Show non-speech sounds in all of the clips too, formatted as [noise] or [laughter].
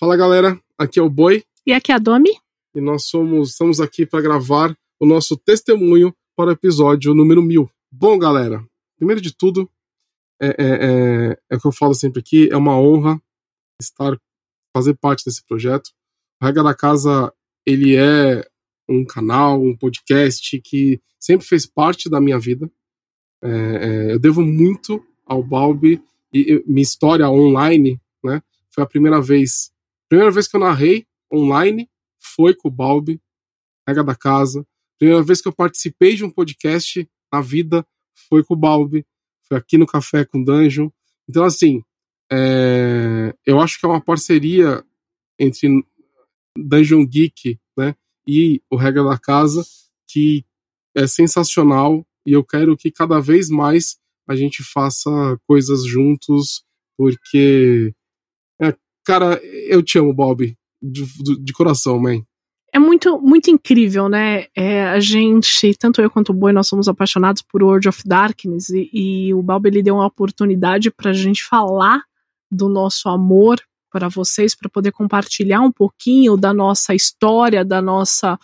Fala galera, aqui é o Boi. E aqui é a Domi. E nós somos, estamos aqui para gravar o nosso testemunho para o episódio número mil. Bom, galera, primeiro de tudo, é, é, é, é o que eu falo sempre aqui, é uma honra estar, fazer parte desse projeto. O Regra da Casa, ele é um canal, um podcast que sempre fez parte da minha vida. É, é, eu devo muito ao Balbi e, e minha história online, né? Foi a primeira vez Primeira vez que eu narrei online foi com o Balbi, Regra da Casa. Primeira vez que eu participei de um podcast na vida foi com o Balbi. Foi aqui no Café com Dungeon. Então, assim, é, eu acho que é uma parceria entre Dungeon Geek né, e o Regra da Casa que é sensacional e eu quero que cada vez mais a gente faça coisas juntos, porque Cara, eu te amo, Bob. De, de coração, man. É muito, muito incrível, né? É, a gente, tanto eu quanto o Boi, nós somos apaixonados por World of Darkness e, e o Balbi ele deu uma oportunidade pra gente falar do nosso amor para vocês, para poder compartilhar um pouquinho da nossa história, da nossa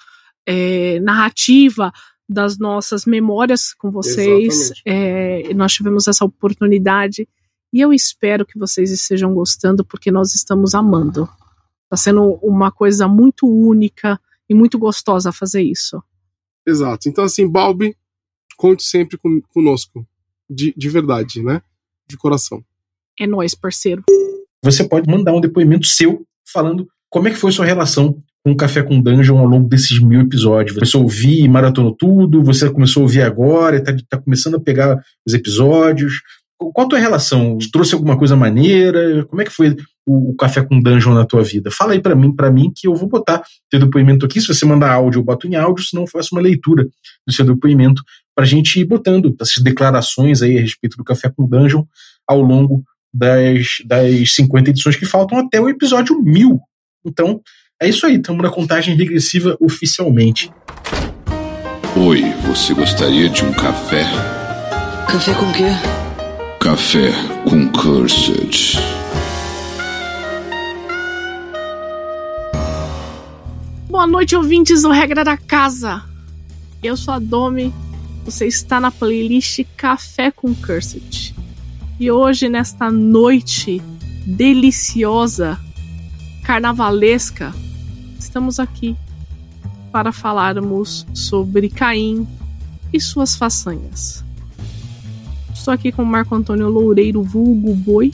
é, narrativa, das nossas memórias com vocês. É, nós tivemos essa oportunidade e eu espero que vocês estejam gostando, porque nós estamos amando. Está sendo uma coisa muito única e muito gostosa fazer isso. Exato. Então, assim, Balbi, conte sempre com, conosco. De, de verdade, né? De coração. É nós, parceiro. Você pode mandar um depoimento seu falando como é que foi sua relação com o Café com Dungeon ao longo desses mil episódios. Você ouviu e maratonou tudo, você começou a ouvir agora, está tá começando a pegar os episódios. Qual a tua relação? Trouxe alguma coisa maneira? Como é que foi o, o café com dungeon na tua vida? Fala aí para mim, para mim que eu vou botar teu depoimento aqui. Se você mandar áudio, eu boto em áudio, senão eu faço uma leitura do seu depoimento para a gente ir botando essas declarações aí a respeito do café com dungeon ao longo das, das 50 edições que faltam até o episódio 1000. Então, é isso aí, estamos na contagem regressiva oficialmente. Oi, você gostaria de um café? Café com quê? Café com Cursed. Boa noite, ouvintes do Regra da Casa. Eu sou a Domi. Você está na playlist Café com Cursed. E hoje, nesta noite deliciosa, carnavalesca, estamos aqui para falarmos sobre Caim e suas façanhas. Estou aqui com o Marco Antônio Loureiro, vulgo boi.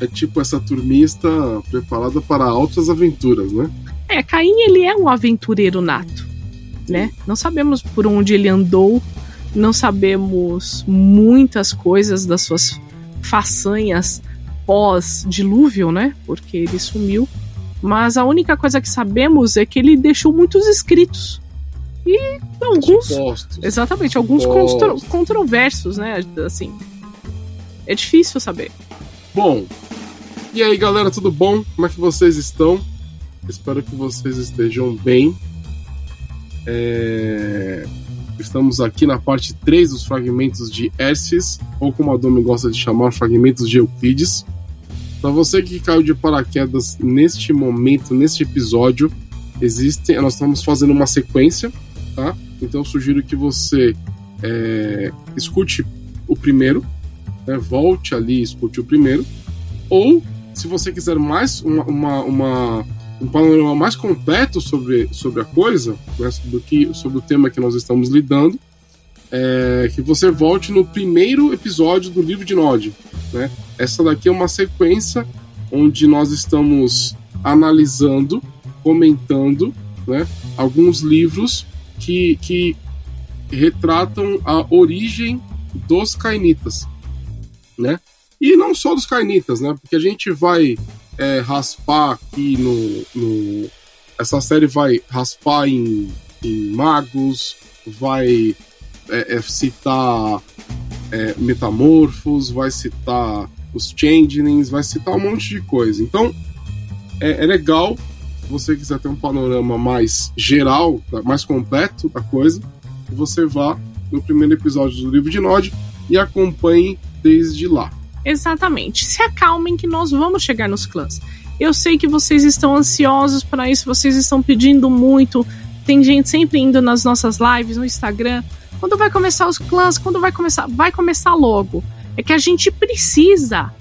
É tipo essa turmista preparada para altas aventuras, né? É, Caim ele é um aventureiro nato, né? Não sabemos por onde ele andou, não sabemos muitas coisas das suas façanhas pós-dilúvio, né? Porque ele sumiu. Mas a única coisa que sabemos é que ele deixou muitos escritos e alguns. Supostos. Exatamente, alguns contro, controversos, né? Assim. É difícil saber. Bom, e aí galera, tudo bom? Como é que vocês estão? Espero que vocês estejam bem. É... Estamos aqui na parte 3 dos fragmentos de Herces, ou como a Domi gosta de chamar, fragmentos de Euclides. Para você que caiu de paraquedas neste momento, neste episódio, existem, nós estamos fazendo uma sequência tá? Então eu sugiro que você é, escute o primeiro, né? volte ali e escute o primeiro, ou se você quiser mais uma, uma, uma um panorama mais completo sobre, sobre a coisa, né? do que, sobre o tema que nós estamos lidando, é, que você volte no primeiro episódio do livro de Nod. Né? Essa daqui é uma sequência onde nós estamos analisando, comentando né, alguns livros que, que retratam a origem dos cainitas, né? E não só dos cainitas, né? Porque a gente vai é, raspar aqui no, no, Essa série vai raspar em, em magos, vai é, é, citar é, metamorfos, vai citar os changelings, vai citar um monte de coisa. Então, é, é legal você quiser ter um panorama mais geral, mais completo da coisa, você vá no primeiro episódio do livro de Nod e acompanhe desde lá. Exatamente. Se acalmem que nós vamos chegar nos clãs. Eu sei que vocês estão ansiosos para isso, vocês estão pedindo muito. Tem gente sempre indo nas nossas lives no Instagram. Quando vai começar os clãs? Quando vai começar? Vai começar logo. É que a gente precisa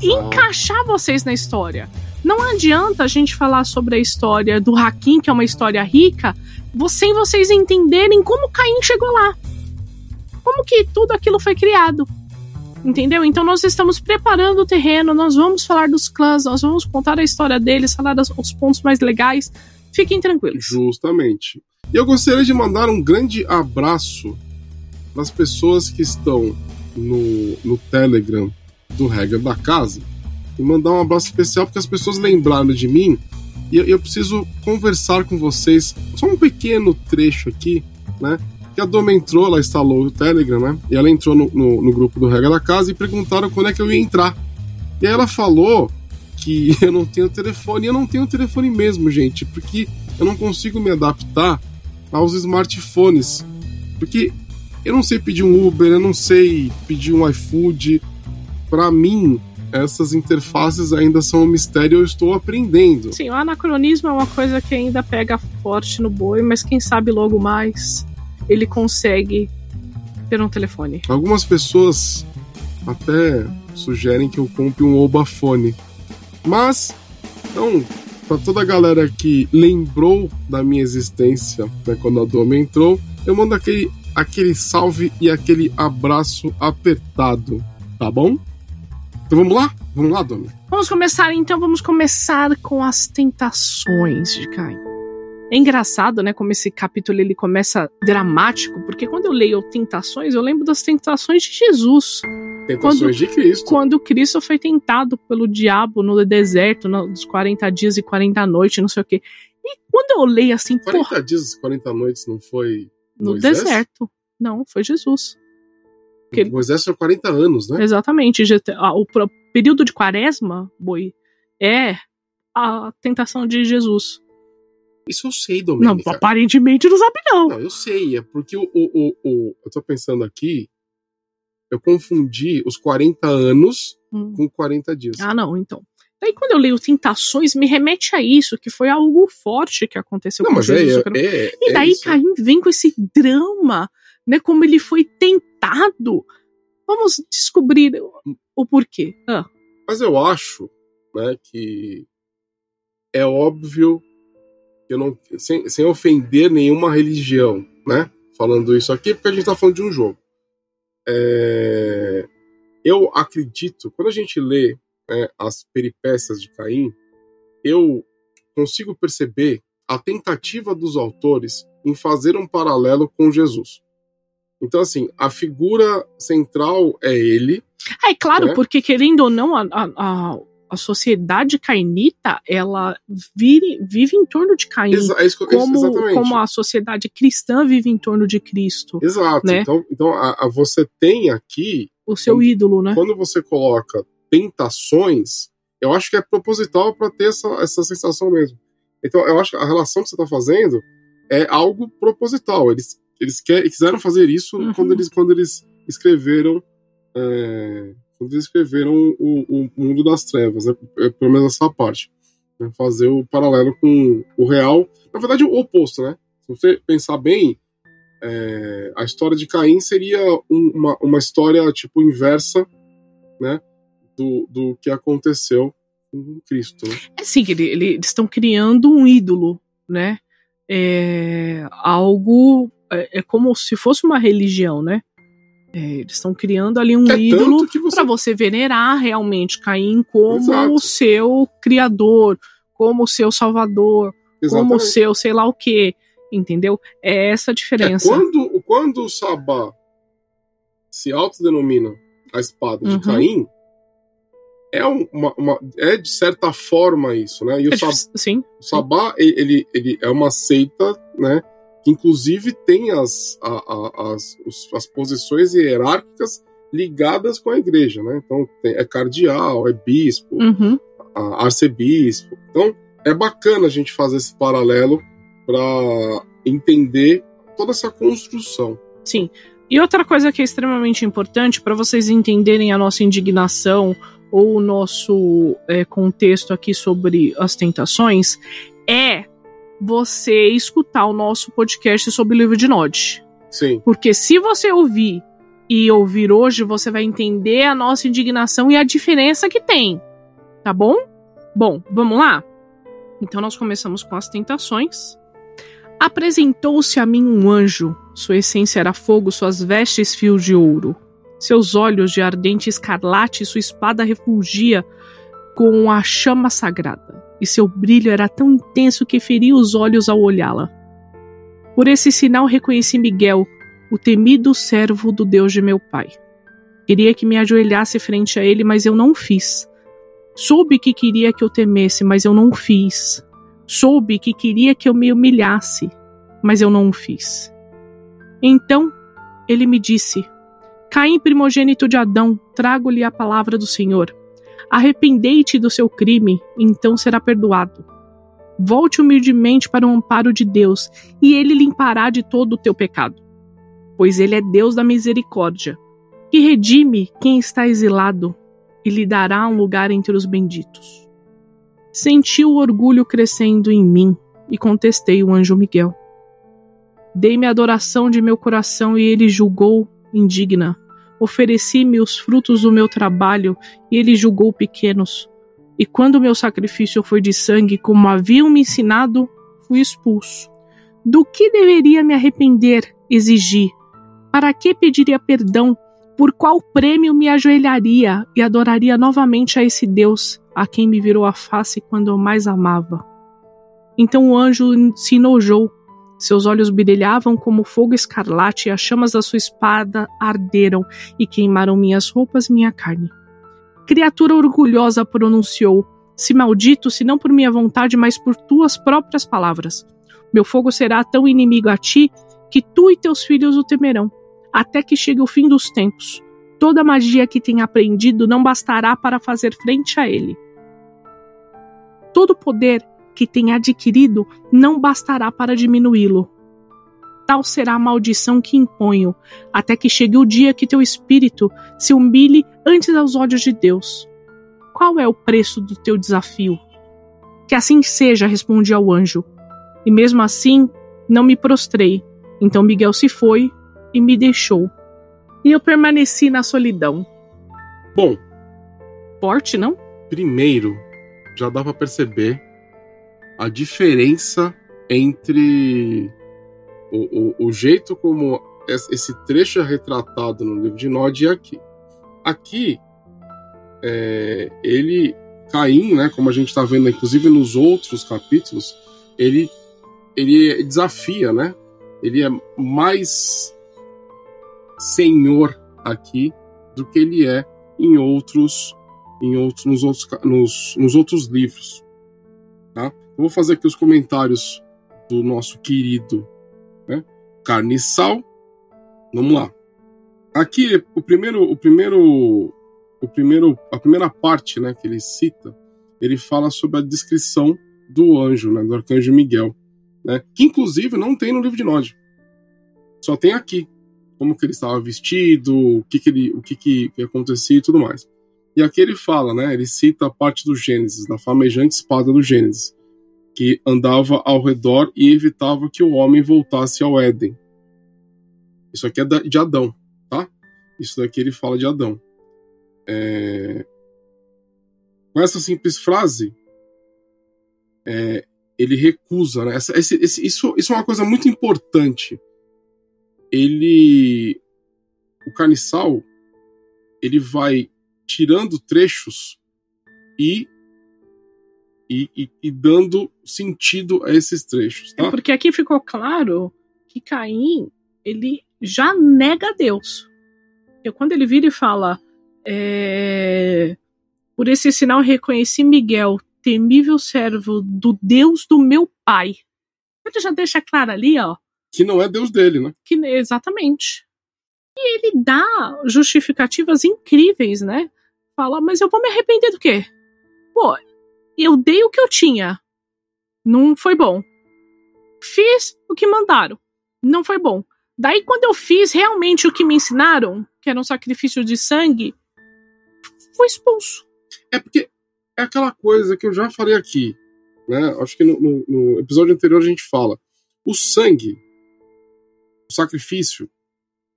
encaixar vocês na história. Não adianta a gente falar sobre a história do Hakim, que é uma história rica, sem vocês entenderem como Caim chegou lá. Como que tudo aquilo foi criado. Entendeu? Então nós estamos preparando o terreno, nós vamos falar dos clãs, nós vamos contar a história deles, falar dos, os pontos mais legais. Fiquem tranquilos. Justamente. E eu gostaria de mandar um grande abraço das pessoas que estão no, no Telegram do Regra da Casa e mandar um abraço especial porque as pessoas lembraram de mim e eu, eu preciso conversar com vocês. Só um pequeno trecho aqui, né? Que a Doma entrou, ela instalou o Telegram, né? E ela entrou no, no, no grupo do Regra da Casa e perguntaram quando é que eu ia entrar. E aí ela falou que [laughs] eu não tenho telefone. E eu não tenho telefone mesmo, gente, porque eu não consigo me adaptar aos smartphones. Porque eu não sei pedir um Uber, eu não sei pedir um iFood. Para mim, essas interfaces ainda são um mistério, eu estou aprendendo. Sim, o anacronismo é uma coisa que ainda pega forte no boi, mas quem sabe logo mais ele consegue ter um telefone. Algumas pessoas até sugerem que eu compre um Obafone. Mas, então, para toda a galera que lembrou da minha existência né, quando a Doma entrou, eu mando aquele, aquele salve e aquele abraço apertado, tá bom? Então vamos lá? Vamos lá, Dona. Vamos começar então, vamos começar com as tentações de Caim. É engraçado, né, como esse capítulo ele começa dramático, porque quando eu leio tentações, eu lembro das tentações de Jesus. Tentações quando, de Cristo. Quando Cristo foi tentado pelo diabo no deserto, nos 40 dias e 40 noites, não sei o quê. E quando eu leio assim, 40 porra, dias e 40 noites não foi no Moisés? deserto. Não, foi Jesus. Que ele- Moisés tinha 40 anos, né? Exatamente. O período de quaresma, boi, é a tentação de Jesus. Isso eu sei, Não, Domênica. aparentemente não sabe, não. Não, eu sei, é porque o, o, o, o- eu tô pensando aqui, eu confundi os 40 anos Hum. com 40 dias. Ah, não, então. Daí quando eu leio tentações, me remete a isso, que foi algo forte que aconteceu não, com mas Jesus. é, eu quero- é, E é daí isso. Caim vem com esse drama, né? Como ele foi tentado. Vamos descobrir o- o porquê. Ah, Mas eu acho, né, que é óbvio que eu não, sem, sem ofender nenhuma religião, né, falando isso aqui, porque a gente tá falando de um jogo. É, eu acredito, quando a gente lê né, as peripécias de Caim, eu consigo perceber a tentativa dos autores em fazer um paralelo com Jesus. Então, assim, a figura central é ele, É claro, É. porque querendo ou não, a, a, a, sociedade cainita, ela vive, vive em torno de Caim. Exa- é como, exatamente. como a sociedade cristã vive em torno de Cristo, Exato. né? Então, então a, a- você tem aqui, o seu Quando- ídolo, né? quando você coloca tentações, eu acho que é proposital para ter essa, essa sensação mesmo. Então, eu acho que a relação que você está fazendo é algo proposital. Eles, eles quer, quiseram fazer isso Uhum. quando, eles, quando eles escreveram. é, quando eles escreveram o, o Mundo das Trevas, né? É, pelo menos essa parte. né? Fazer o paralelo com o real. Na verdade, o oposto, né? Se você pensar bem, é, a história de Caim seria um- uma, uma história tipo inversa, né, do, do que aconteceu com Cristo. Né? É assim, ele, ele- eles estão criando um ídolo, né? É algo. É, é como se fosse uma religião, né? É, eles estão criando ali um É ídolo você para você venerar realmente Caim como Exato. o seu criador, como o seu salvador, como o Exatamente. seu sei lá o que, entendeu? É essa a É, diferença. quando, quando o Sabá se autodenomina a espada de Uhum. Caim, é, um- uma, uma- é de certa forma isso, né? E o, É Sab- Sim, o Sabá, ele, ele é uma seita, né? Que inclusive tem as, a- a- as, os- as posições hierárquicas ligadas com a igreja, né? Então tem- é cardeal, é bispo, uhum. a- arcebispo. Então, é bacana a gente fazer esse paralelo para entender toda essa construção. Sim. E outra coisa que é extremamente importante para vocês entenderem a nossa indignação ou o nosso é, contexto aqui sobre as tentações, é você escutar o nosso podcast sobre o livro de Nod. Sim. Porque se você ouvir e ouvir hoje, você vai entender a nossa indignação e a diferença que tem. Tá bom? Bom, vamos lá? Então nós começamos com as tentações. Apresentou-se a mim um anjo. Sua essência era fogo, suas vestes fios de ouro. Seus olhos de ardente escarlate, sua espada refulgia com a chama sagrada, e seu brilho era tão intenso que feria os olhos ao olhá-la. Por esse sinal reconheci Miguel, o temido servo do Deus de meu pai. Queria que me ajoelhasse frente a ele, mas eu não fiz. Soube que queria que eu temesse, mas eu não fiz. Soube que queria que eu me humilhasse, mas eu não o fiz. Então ele me disse: Caim, primogênito de Adão, trago-lhe a palavra do Senhor. Arrependei-te do seu crime, então será perdoado. Volte humildemente para o amparo de Deus, e ele limpará de todo o teu pecado. Pois ele é Deus da misericórdia, que redime quem está exilado e lhe dará um lugar entre os benditos. Senti o orgulho crescendo em mim e contestei o anjo Miguel. Dei-me a adoração de meu coração e ele julgou indigna. Ofereci-me os frutos do meu trabalho e ele julgou pequenos. E quando meu sacrifício foi de sangue, como haviam me ensinado, fui expulso. Do que deveria me arrepender, exigir? Para que pediria perdão? Por qual prêmio me ajoelharia e adoraria novamente a esse Deus a quem me virou a face quando eu mais amava. Então o anjo se enojou. Seus olhos brilhavam como fogo escarlate e as chamas da sua espada arderam e queimaram minhas roupas minha carne. Criatura orgulhosa pronunciou: Se maldito, se não por minha vontade, mas por tuas próprias palavras. Meu fogo será tão inimigo a ti que tu e teus filhos o temerão, até que chegue o fim dos tempos. Toda magia que tenha aprendido não bastará para fazer frente a ele todo poder que tem adquirido não bastará para diminuí-lo. Tal será a maldição que imponho, até que chegue o dia que teu espírito se humilhe antes aos olhos de Deus. Qual é o preço do teu desafio? Que assim seja, respondi ao anjo. E mesmo assim, não me prostrei. Então Miguel se foi e me deixou. E eu permaneci na solidão. Bom. Forte, não? Primeiro, já dá para perceber a diferença entre o, o, o, jeito como esse trecho é retratado no livro de Nod e aqui. Aqui, é, ele, Caim, né, como a gente está vendo inclusive nos outros capítulos, ele, ele desafia, né? Ele é mais senhor aqui do que ele é em outros em outros, nos, outros, nos, nos outros livros. Tá? Eu vou fazer aqui os comentários do nosso querido né? Carniçal. Vamos lá. Aqui o primeiro, o primeiro, o primeiro, a primeira parte, né, que ele cita, ele fala sobre a descrição do anjo, né, do arcanjo Miguel, né, que inclusive não tem no livro de Nod. Só tem aqui como que ele estava vestido, o que que ele, o que que, que acontecia e tudo mais. E aqui ele fala, né? Ele cita a parte do Gênesis, da famejante espada do Gênesis, que andava ao redor e evitava que o homem voltasse ao Éden. Isso aqui é de Adão, tá? Isso daqui ele fala de Adão. É... Com essa simples frase, é... ele recusa, né? Essa, esse, esse, isso, isso é uma coisa muito importante. Ele. O Carniçal, ele vai tirando trechos e, e, e, e dando sentido a esses trechos. Tá? É porque aqui ficou claro que Caim ele já nega Deus. Porque quando ele vira e fala é, por esse sinal reconheci Miguel, temível servo do Deus do meu pai. Ele já deixa claro ali, ó. Que não é Deus dele, né? Que, exatamente. E ele dá justificativas incríveis, né? fala, mas eu vou me arrepender do quê? Pô, eu dei o que eu tinha. Não foi bom. Fiz o que mandaram. Não foi bom. Daí, quando eu fiz realmente o que me ensinaram, que era um sacrifício de sangue, fui expulso. É porque é aquela coisa que eu já falei aqui, né? Acho que no, no, no episódio anterior a gente fala. O sangue, o sacrifício,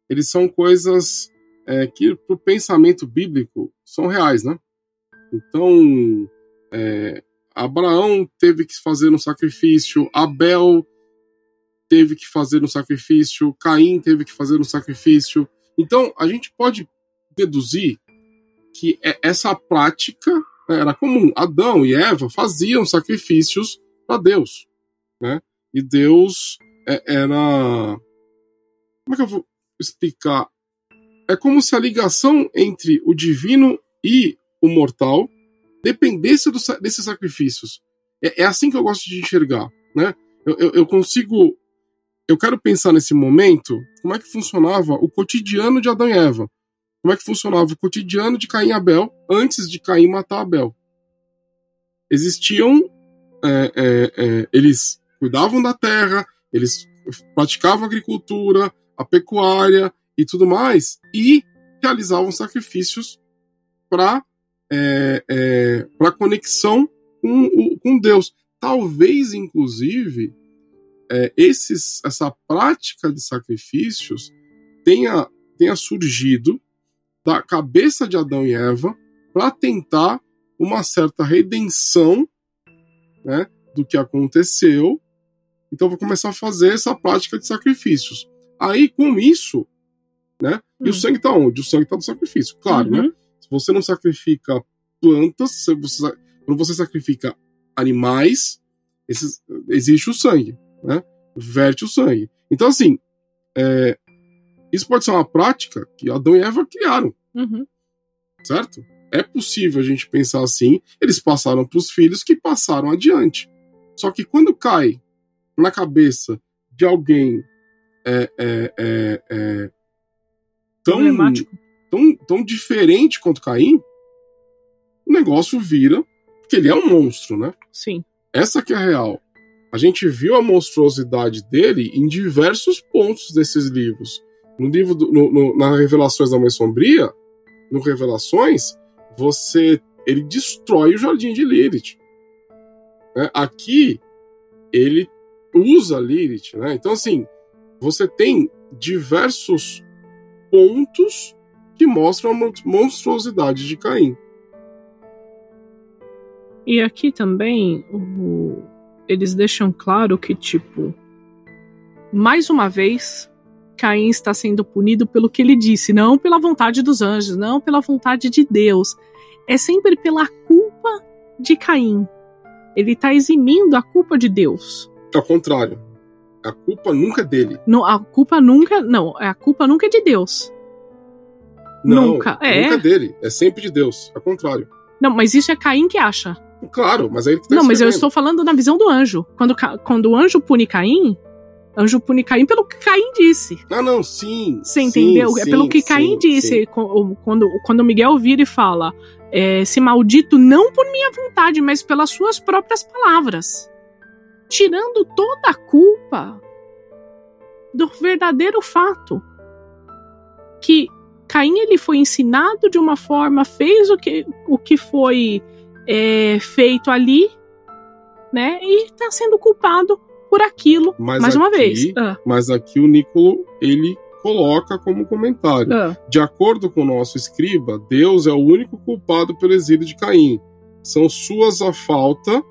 eles são coisas é, que, para o pensamento bíblico, são reais, né? Então, é, Abraão teve que fazer um sacrifício, Abel teve que fazer um sacrifício, Caim teve que fazer um sacrifício. Então, a gente pode deduzir que é, essa prática né, era comum. Adão e Eva faziam sacrifícios para Deus, né? E Deus é, era como é que eu vou explicar? É como se a ligação entre o divino e o mortal dependesse do, desses sacrifícios. É, é, assim que eu gosto de enxergar, né? Eu, eu, eu, consigo, eu quero pensar nesse momento como é que funcionava o cotidiano de Adão e Eva, como é que funcionava o cotidiano de Caim e Abel antes de Caim matar Abel. Existiam, é, é, é eles cuidavam da terra, eles praticavam agricultura, a pecuária e tudo mais, e realizavam sacrifícios para é, é, para conexão com, com Deus. Talvez, inclusive, é, esses, essa prática de sacrifícios tenha, tenha surgido da cabeça de Adão e Eva para tentar uma certa redenção né, do que aconteceu. Então, vou começar a fazer essa prática de sacrifícios. Aí, com isso, né? E o hum. sangue está onde? O sangue está no sacrifício, claro, né? uhum. né? Você não sacrifica plantas, você, quando você sacrifica animais, esses, existe o sangue, né? Verte o sangue. Então, assim, é, isso pode ser uma prática que Adão e Eva criaram. Uhum. Certo? É possível a gente pensar assim. Eles passaram para os filhos que passaram adiante. Só que quando cai na cabeça de alguém é, é, é, é tão, tão, diferente quanto Caim, o negócio vira. Porque ele é um monstro, né? Sim. Essa que é a real. A gente viu a monstruosidade dele em diversos pontos desses livros. No livro do, no, no, na Revelações da Mãe Sombria, no Revelações, você ele destrói o jardim de Lilith. Né? Aqui ele usa Lilith, né? Então assim, você tem diversos pontos que mostram a monstruosidade de Caim. E aqui também o, eles deixam claro que, tipo, mais uma vez, Caim está sendo punido pelo que ele disse, não pela vontade dos anjos, não pela vontade de Deus. É sempre pela culpa de Caim. Ele está eximindo a culpa de Deus. Ao contrário. A culpa nunca é dele. Não, a culpa nunca. Não, a culpa nunca é de Deus. Não, nunca. É. Nunca é dele. É sempre de Deus. Ao contrário. Não, mas isso é Caim que acha. Claro, mas aí ele que tá Não, mas eu estou falando na visão do anjo. Quando, quando o anjo pune Caim, anjo pune Caim pelo que Caim disse. Ah, não, sim. Você entendeu? Sim, é pelo que Caim sim, disse. Sim. Quando, quando Miguel vira e fala: é, se maldito não por minha vontade, mas pelas suas próprias palavras. Tirando toda a culpa do verdadeiro fato que Caim ele foi ensinado de uma forma, fez o que, o que foi é, feito ali, né? E está sendo culpado por aquilo mas mais aqui, uma vez. Ah. Mas aqui o Nicolo ele coloca como comentário: ah. de acordo com o nosso escriba, Deus é o único culpado pelo exílio de Caim. São suas a falta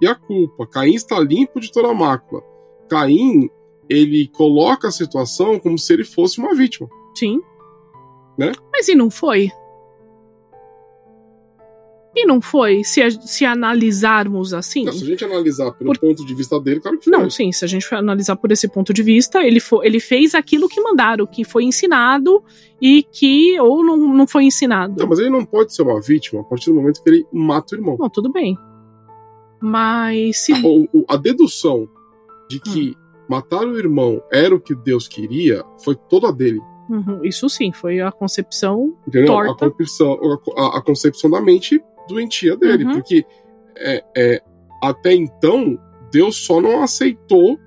e a culpa. Caim está limpo de toda a mácula. Caim ele coloca a situação como se ele fosse uma vítima. Sim. Né? Mas e não foi? E não foi, se, se analisarmos assim. Não, se a gente analisar pelo por... ponto de vista dele, claro que foi. Não, sim, se a gente for analisar por esse ponto de vista, ele, foi, ele fez aquilo que mandaram, que foi ensinado e que ou não, não foi ensinado. Não, mas ele não pode ser uma vítima a partir do momento que ele mata o irmão. Não, tudo bem. Mas se. A, a dedução de que hum. matar o irmão era o que Deus queria foi toda dele. Uhum, isso sim, foi a concepção Entendeu? torta. A concepção, a, a concepção da mente doentia dele, uhum. porque é, é, até então Deus só não aceitou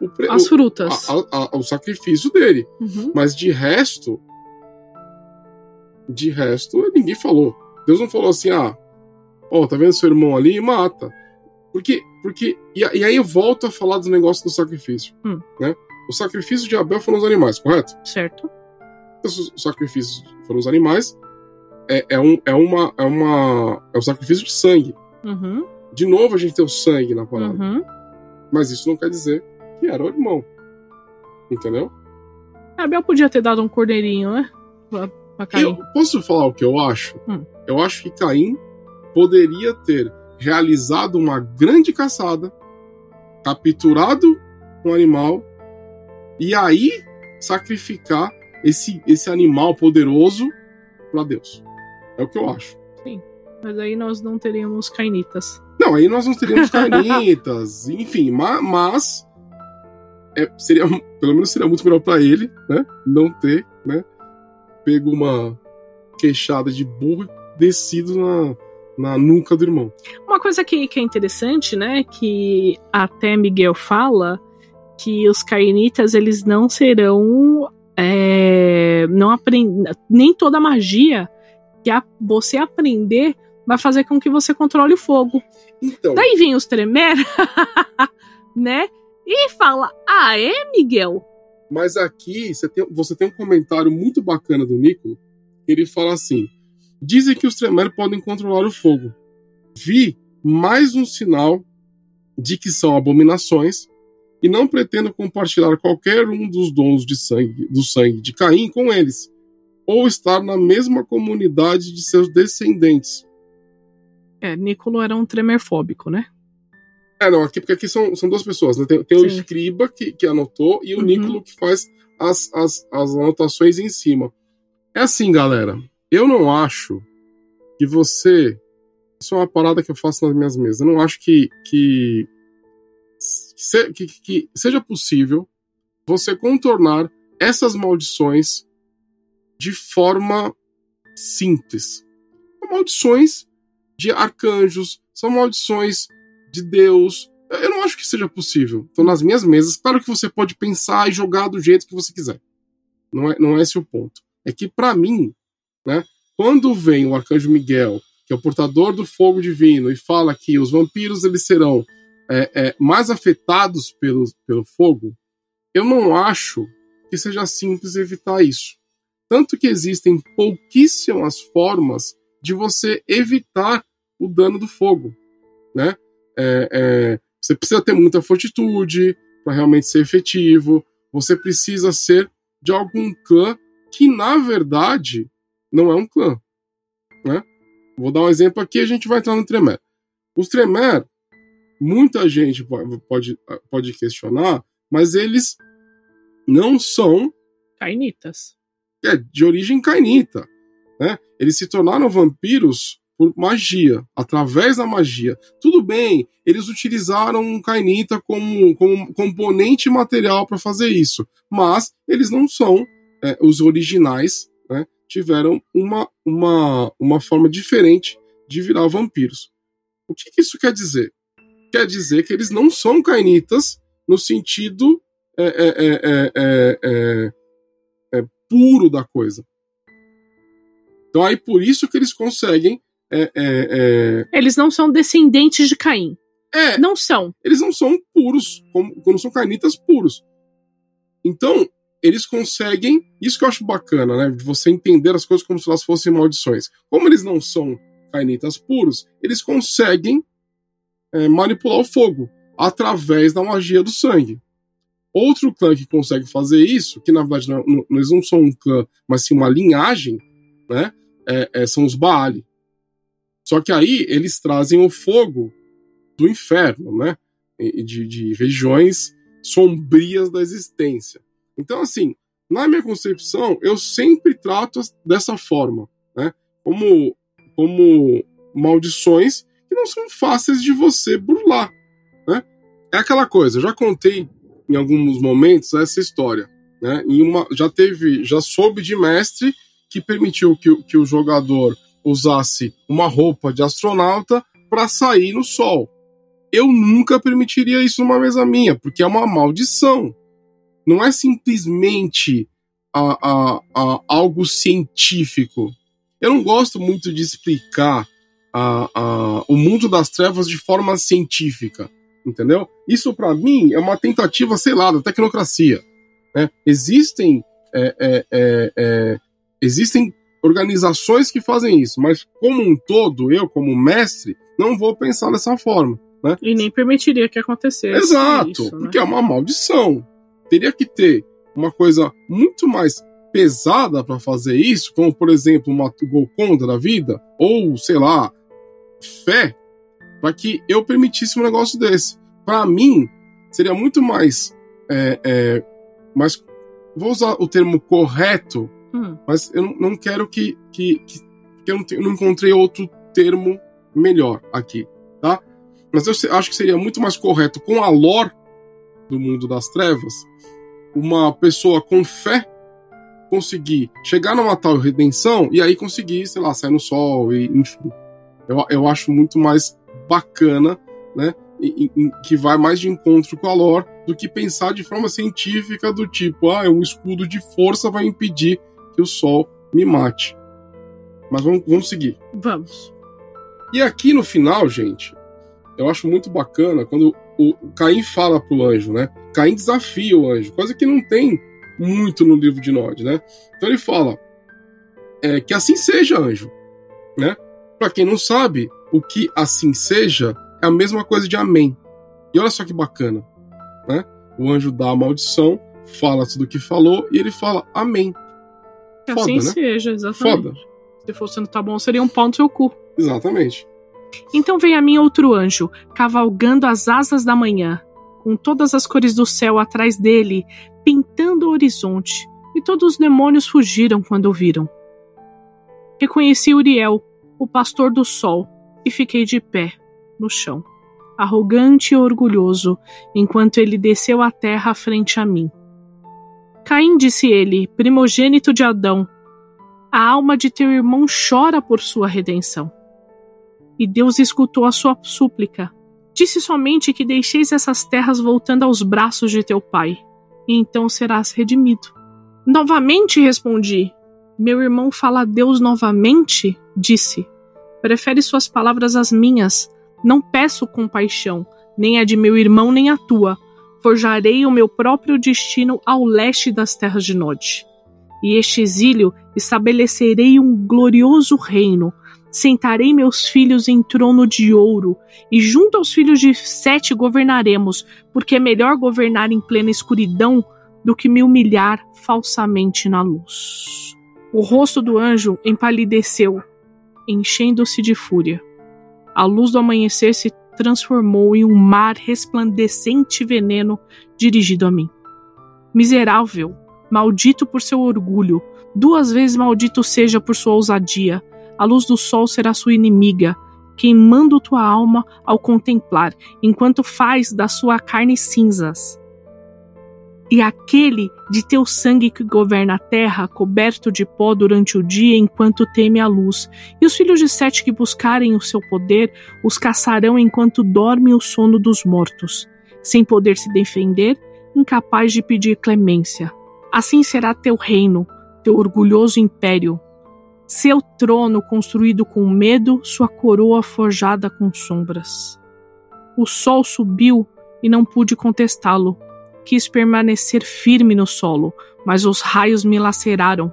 o, as frutas, o, a, a, o sacrifício dele, uhum. mas de resto, de resto ninguém falou. Deus não falou assim, ah, ó, tá vendo seu irmão ali? Mata. Porque, porque e, e aí eu volto a falar do negócio do sacrifício, Hum. né? O sacrifício de Abel foram os animais, correto? Certo. Os sacrifícios foram os animais. É, é, um, é, uma, é, uma, é um sacrifício de sangue. Uhum. De novo a gente tem o sangue na parada. Uhum. Mas isso não quer dizer que era o irmão. Entendeu? Abel podia ter dado um cordeirinho, né? Pra, pra Caim. Eu posso falar o que eu acho? Hum. Eu acho que Caim poderia ter realizado uma grande caçada, capturado um animal e aí sacrificar esse, esse animal poderoso para Deus. É o que eu acho. Mas aí nós não teríamos cainitas. Não, aí nós não teríamos carnitas, [laughs] enfim, ma- mas, é, seria, pelo menos seria muito melhor para ele, né? Não ter, né? Pego uma queixada de burro e descido na, na nuca do irmão. Uma coisa que, que é interessante, né? Que até Miguel fala que os cainitas eles não serão. é, não aprend... Nem toda magia que a- você aprender vai fazer com que você controle o fogo. Então, Daí vem os Tremer, [laughs] né? E fala: Ah, é, Miguel? mas aqui você tem, você tem um comentário muito bacana do Nicola. Ele fala assim: Dizem que os Tremere podem controlar o fogo. Vi mais um sinal de que são abominações e não pretendo compartilhar qualquer um dos dons de sangue, do sangue de Caim com eles, ou estar na mesma comunidade de seus descendentes. É, Nicolo era um tremerfóbico, né? É, não, aqui, porque aqui são, são duas pessoas, né? Tem, tem o escriba que, que anotou e o Uhum. Nicolo que faz as, as, as anotações em cima. É assim, galera. Eu não acho que você. Isso é uma parada que eu faço nas minhas mesas. Eu não acho que. que, se- que, que seja possível você contornar essas maldições de forma simples. São maldições de arcanjos, são maldições de Deus. Eu não acho que seja possível. Então, nas minhas mesas, claro que você pode pensar e jogar do jeito que você quiser. Não é, não é esse o ponto. É que, para mim, né, quando vem o arcanjo Miguel, que é o portador do fogo divino, e fala que os vampiros eles serão é, é, mais afetados pelo, pelo fogo, eu não acho que seja simples evitar isso. Tanto que existem pouquíssimas formas de você evitar o dano do fogo, né? É, é, você precisa ter muita fortitude para realmente ser efetivo. Você precisa ser de algum clã que, na verdade, não é um clã. Né? Vou dar um exemplo aqui a gente vai entrar no Tremer. Os Tremer, muita gente po- pode, pode questionar, mas eles não são Cainitas. é, de origem cainita. Né? Eles se tornaram vampiros por magia, através da magia. Tudo bem, eles utilizaram um cainita como, como componente material para fazer isso, mas eles não são é, os originais, né? tiveram uma, uma, uma forma diferente de virar vampiros. O que, que isso quer dizer? Quer dizer que eles não são cainitas no sentido é, é, é, é, é, é, puro da coisa. Então aí por isso que eles conseguem. Eles não são descendentes de Caim. é, Não são. eles não são puros, como, como são canitas puros. Então, eles conseguem. Isso que eu acho bacana, né? De você entender as coisas como se elas fossem maldições. Como eles não são canitas puros, eles conseguem é, manipular o fogo através da magia do sangue. Outro clã que consegue fazer isso, que na verdade não, eles não são um clã, mas sim uma linhagem, né? É, é, são os Baali. Só que aí eles trazem o fogo do inferno, né? De, de regiões sombrias da existência. Então, assim, na minha concepção, eu sempre trato dessa forma, né? Como, como maldições são fáceis de você burlar, né? É aquela coisa, eu já contei em alguns momentos essa história, né? Em uma, já teve, já soube de mestre que permitiu que, o- que o jogador usasse uma roupa de astronauta para sair no sol. Eu nunca permitiria isso numa mesa minha, porque é uma maldição. Não é simplesmente a, a, a algo científico. eu não gosto muito de explicar a, a, o mundo das trevas de forma científica, entendeu? Isso para mim é uma tentativa, sei lá, da tecnocracia. Né? Existem é, é, é, é, existem organizações que fazem isso, mas como um todo, eu como mestre não vou pensar dessa forma. Né? E nem permitiria que acontecesse. Exato, isso, né? porque é uma maldição. Teria que ter uma coisa muito mais pesada para fazer isso, como por exemplo uma Golconda da vida, ou sei lá, fé, para que eu permitisse um negócio desse. Para mim, seria muito mais, é, é, mais. Vou usar o termo correto, Hum. mas eu não, não quero que. que, que, que eu, não, não encontrei outro termo melhor aqui, tá? Mas eu acho que seria muito mais correto com a lore do mundo das trevas, uma pessoa com fé conseguir chegar numa tal redenção e aí conseguir, sei lá, sair no sol e enfim. Eu, eu acho muito mais bacana, né? que vai mais de encontro com a lore do que pensar de forma científica do tipo, ah, um escudo de força vai impedir que o sol me mate. Mas vamos, vamos seguir. Vamos. E aqui no final, gente, eu acho muito bacana quando o o Caim fala pro anjo, né? Caim desafia o anjo, coisa que não tem muito no livro de Nod, né? Então ele fala é, que assim seja, anjo, né? Para quem não sabe, o que assim seja é a mesma coisa de amém. E olha só que bacana, né? O anjo dá a maldição, fala tudo o que falou e ele fala amém. Que Foda, assim né? seja, exatamente. Foda. Se fosse no tá bom, seria um pau no seu cu. Exatamente. Então veio a mim outro anjo, cavalgando as asas da manhã, com todas as cores do céu atrás dele, pintando o horizonte, e todos os demônios fugiram quando o viram. Reconheci Uriel, o pastor do sol, e fiquei de pé, no chão, arrogante e orgulhoso, enquanto ele desceu à terra frente a mim. Caim, disse ele, primogênito de Adão, a alma de teu irmão chora por sua redenção. E Deus escutou a sua súplica. Disse somente que deixeis essas terras voltando aos braços de teu pai, e então serás redimido. Novamente respondi. Meu irmão fala a Deus novamente? Disse. Prefere suas palavras às minhas. Não peço compaixão, nem a de meu irmão, nem a tua. Forjarei o meu próprio destino ao leste das terras de Nod. E este exílio estabelecerei um glorioso reino, sentarei meus filhos em trono de ouro, e junto aos filhos de Sete governaremos, porque é melhor governar em plena escuridão do que me humilhar falsamente na luz. O rosto do anjo empalideceu, enchendo-se de fúria. A luz do amanhecer se transformou em um mar resplandecente veneno dirigido a mim. Miserável, maldito por seu orgulho, duas vezes maldito seja por sua ousadia, a luz do sol será sua inimiga, queimando tua alma ao contemplar, enquanto faz da sua carne cinzas. E aquele de teu sangue que governa a terra, coberto de pó durante o dia, enquanto teme a luz. E os filhos de Sete que buscarem o seu poder, os caçarão enquanto dorme o sono dos mortos, sem poder se defender, incapaz de pedir clemência. Assim será teu reino, teu orgulhoso império, seu trono construído com medo, sua coroa forjada com sombras. O sol subiu e não pude contestá-lo. Quis permanecer firme no solo, mas os raios me laceraram,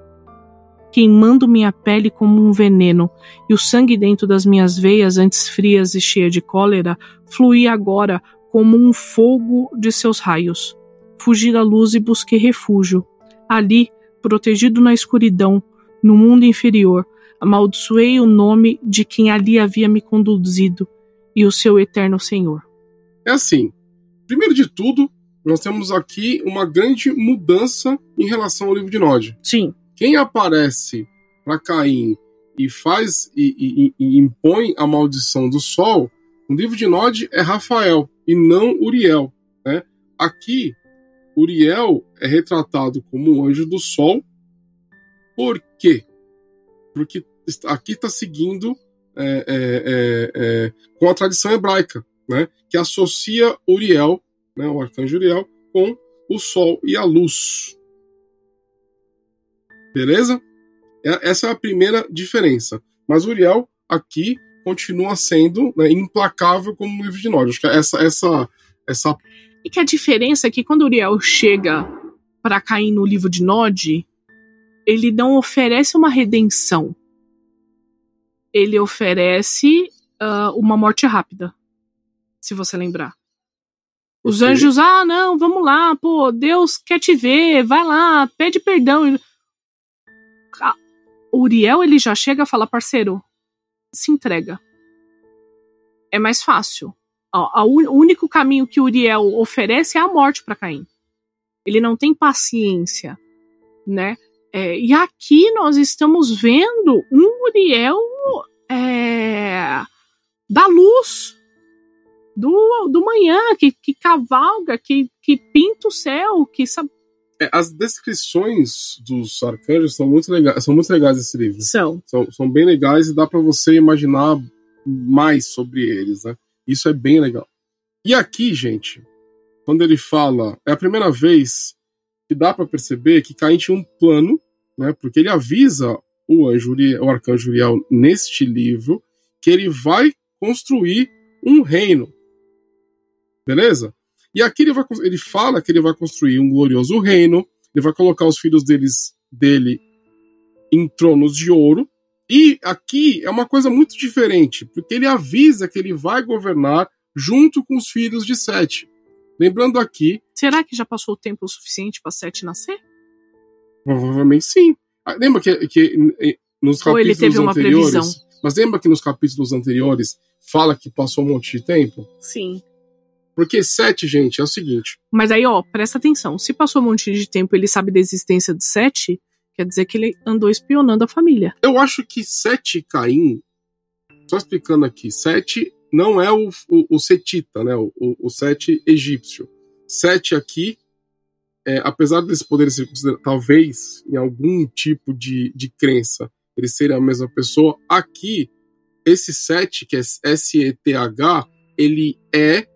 queimando minha pele como um veneno, e o sangue dentro das minhas veias, antes frias e cheia de cólera, fluía agora como um fogo de seus raios. Fugi da luz e busquei refúgio. Ali, protegido na escuridão, no mundo inferior, amaldiçoei o nome de quem ali havia me conduzido e o seu eterno Senhor. É assim, primeiro de tudo, nós temos aqui uma grande mudança em relação ao livro de Nod. Sim. Quem aparece para Caim e faz e, e- e impõe a maldição do sol, no livro de Nod é Rafael e não Uriel. Né? Aqui, Uriel é retratado como o anjo do sol. Por quê? Porque aqui está seguindo é, é, é, é, com a tradição hebraica, né? que associa Uriel, né, o arcanjo Uriel, com o sol e a luz. Beleza? É- Essa é a primeira diferença. Mas Uriel aqui continua sendo né, implacável como no livro de Nod. Acho que essa, essa, essa E que a diferença é que quando Uriel chega para cair no livro de Nod, ele não oferece uma redenção. Ele oferece ah, uma morte rápida. Se você lembrar. Os Ok. anjos, ah, não, vamos lá, pô, Deus quer te ver, vai lá, pede perdão. Ah, Uriel, ele já chega a falar, parceiro, se entrega. É mais fácil. A o único caminho que Uriel oferece é a morte para Caim. Ele não tem paciência, né? É, e aqui nós estamos vendo um Uriel é, da luz, do, do manhã, que, que cavalga, que, que pinta o céu, que sabe. é, as descrições dos arcanjos são muito legais, são muito legais nesse livro. São. São, são bem legais e dá pra você imaginar mais sobre eles, né? Isso é bem legal. E aqui, gente, quando ele fala, é a primeira vez que dá pra perceber que Caim tinha um plano, né? Porque ele avisa o anjo, o arcanjo Uriel neste livro que ele vai construir um reino. Beleza? E aqui ele, vai, ele fala que ele vai construir um glorioso reino, ele vai colocar os filhos deles, dele em tronos de ouro. E aqui é uma coisa muito diferente, porque ele avisa que ele vai governar junto com os filhos de Sete. Lembrando aqui, Será que já passou o tempo suficiente para Sete nascer? provavelmente sim. Ah, Lembra que, que eh, nos Ou ele capítulos teve uma anteriores. previsão? Mas lembra que nos capítulos anteriores fala que passou um monte de tempo? Sim. Porque Sete, gente, é o seguinte: Mas aí, ó, presta atenção. Se passou um monte de tempo e ele sabe da existência de Sete, quer dizer que ele andou espionando a família. eu acho que Sete Caim, só explicando aqui, Sete não é o, o, o Setita, né? O, o, o Sete egípcio. Sete aqui, é, apesar deles poderem ser considerados, talvez, em algum tipo de, de crença, eles serem a mesma pessoa, aqui, esse Sete, que é S-E-T-H, ele é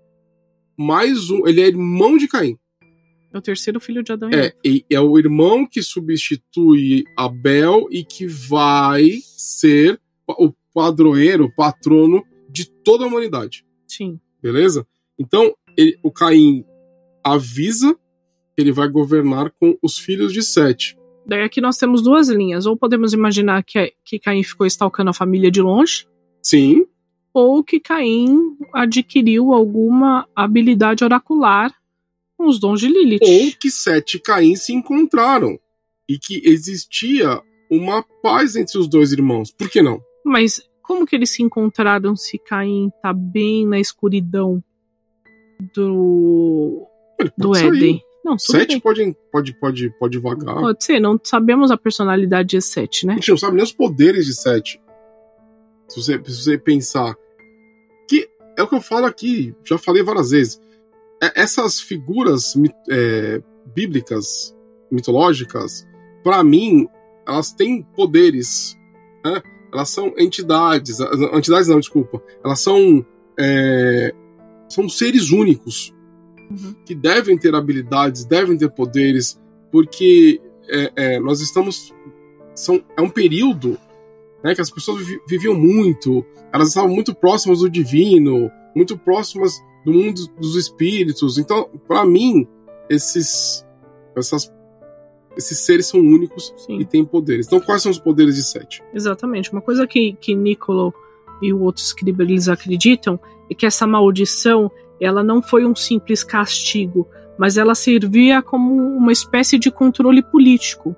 mais um. Ele é irmão de Caim. É o terceiro filho de Adão e É, e é o irmão que substitui Abel e que vai ser o padroeiro, o patrono de toda a humanidade, Sim. beleza? Então, ele- o Caim avisa que ele vai governar com os filhos de Sete. Daí aqui nós temos duas linhas. Ou podemos imaginar que, que Caim ficou stalkando a família de longe, Sim, ou que Caim adquiriu alguma habilidade oracular com os dons de Lilith. ou que Sete e Caim se encontraram e que existia uma paz entre os dois irmãos. Por que não? Mas como que eles se encontraram se Caim tá bem na escuridão do, do. Éden? Não, Sete bem. pode, pode, pode, pode vagar. Pode ser, não sabemos a personalidade de Sete, A né? gente não sabe nem os poderes de Sete. Se você, se você pensar. É o que eu falo aqui, já falei várias vezes. É- essas figuras é, bíblicas, mitológicas, para mim, elas têm poderes. né? Elas são entidades. não, Entidades não, desculpa. Elas são. é, são seres únicos Uhum. que devem ter habilidades, devem ter poderes, porque é, é, nós estamos. São, é um período né, que as pessoas vi- viviam muito, elas estavam muito próximas do divino, muito próximas do mundo dos espíritos. Então, para mim, esses, essas, esses seres são únicos Sim. e têm poderes. Então, quais são os poderes de Sete? Exatamente. Uma coisa que, que Nicolo e o outro escriba eles acreditam é que essa maldição ela não foi um simples castigo, mas ela servia como uma espécie de controle político.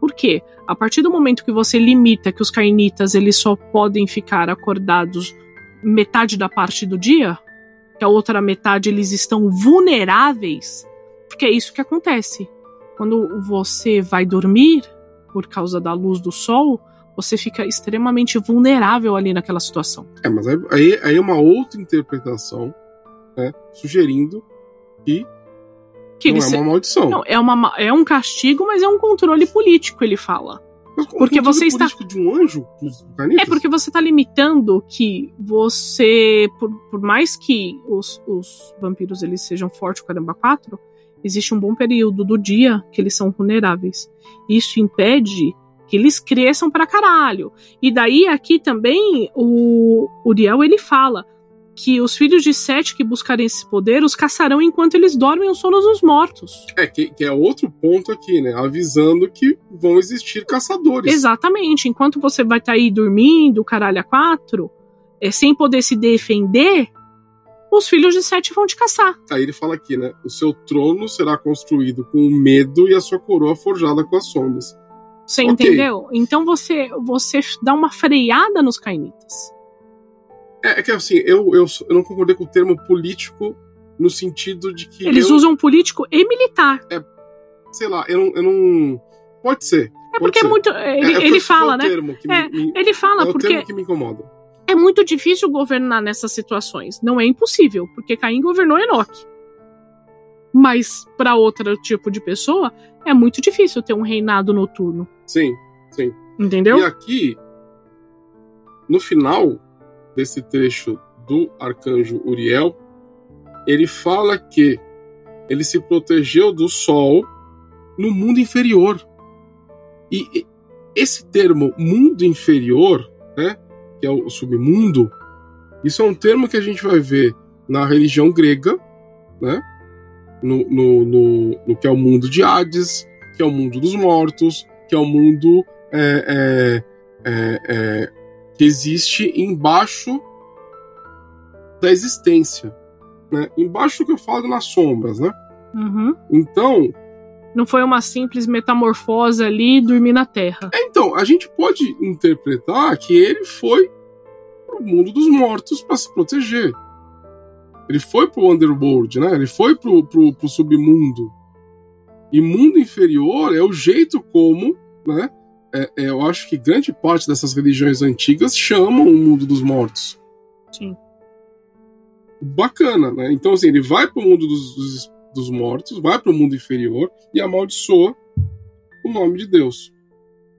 Por quê? A partir do momento que você limita que os cainitas eles só podem ficar acordados metade da parte do dia, que a outra metade eles estão vulneráveis, porque é isso que acontece. Quando você vai dormir por causa da luz do sol, você fica extremamente vulnerável ali naquela situação. É, mas aí, aí é uma outra interpretação, né, sugerindo que, Que não é se- uma maldição. Não, é, uma, ma- é um castigo, mas é um controle político, ele fala. Mas porque você está- de um anjo? É porque você tá limitando que você, por, por mais que os, os vampiros eles sejam fortes, o caramba 4, existe um bom período do dia que eles são vulneráveis. Isso impede que eles cresçam pra caralho. E daí aqui também o Uriel ele fala que os filhos de Sete que buscarem esse poder os caçarão enquanto eles dormem o sono dos mortos. É, que, que é outro ponto aqui, né? Avisando que vão existir caçadores. Exatamente. Enquanto você vai estar tá aí dormindo, caralho, a quatro, é, sem poder se defender, os filhos de Sete vão te caçar. Aí ele fala aqui, né? O seu trono será construído com o medo e a sua coroa forjada com as sombras. Você okay. entendeu? Então você, você dá uma freada nos cainitas. É, é que assim, eu, eu, eu não concordei com o termo político no sentido de que. Eles eu, usam político e militar. É, sei lá, eu não. Eu não pode ser. É porque é muito. Ele, é, ele fala, né? É, me, ele fala é porque. O que me incomoda. É muito difícil governar nessas situações. Não é impossível, porque Caim governou Enoque. Mas para outro tipo de pessoa, é muito difícil ter um reinado noturno. Sim, sim. Entendeu? E aqui, no final, desse trecho do arcanjo Uriel, ele fala que ele se protegeu do sol no mundo inferior. E esse termo mundo inferior, né, que é o submundo, isso é um termo que a gente vai ver na religião grega, né, no, no, no, no que é o mundo de Hades, que é o mundo dos mortos, que é o mundo é, é, é, é que existe embaixo da existência. Né? Embaixo do que eu falo nas sombras, né? Uhum. Então. Não foi uma simples metamorfose ali e dormir na Terra. É, então, a gente pode interpretar que ele foi pro mundo dos mortos para se proteger. Ele foi pro underworld, né? Ele foi pro, pro, pro submundo. E mundo inferior é o jeito como, né? É, é, eu acho que grande parte dessas religiões antigas chamam o mundo dos mortos. Sim. Bacana, né? Então, assim, ele vai pro mundo dos, dos, dos mortos, vai pro mundo inferior e amaldiçoa o nome de Deus.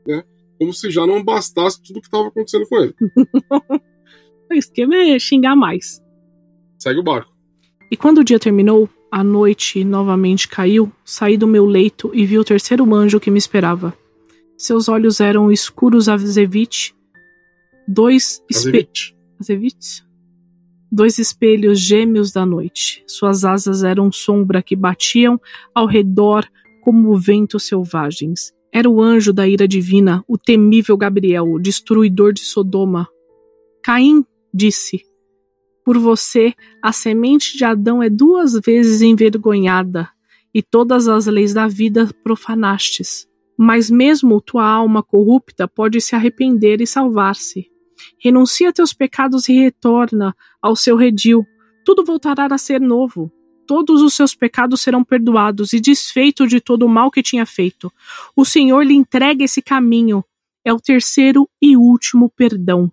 Né? Como se já não bastasse tudo que estava acontecendo com ele. [laughs] o esquema é xingar mais. Segue o barco. E quando o dia terminou, a noite novamente caiu, saí do meu leito e vi o terceiro anjo que me esperava. Seus olhos eram escuros azevite, dois espelhos. Azevite? Dois espelhos gêmeos da noite. Suas asas eram sombra que batiam ao redor como ventos selvagens. Era o anjo da ira divina, o temível Gabriel, o destruidor de Sodoma. Caim disse: Por você, a semente de Adão é duas vezes envergonhada, e todas as leis da vida profanastes mas mesmo tua alma corrupta pode se arrepender e salvar-se. Renuncia teus pecados e retorna ao seu redil. Tudo voltará a ser novo. Todos os seus pecados serão perdoados e desfeito de todo o mal que tinha feito. O Senhor lhe entrega esse caminho. É o terceiro e último perdão.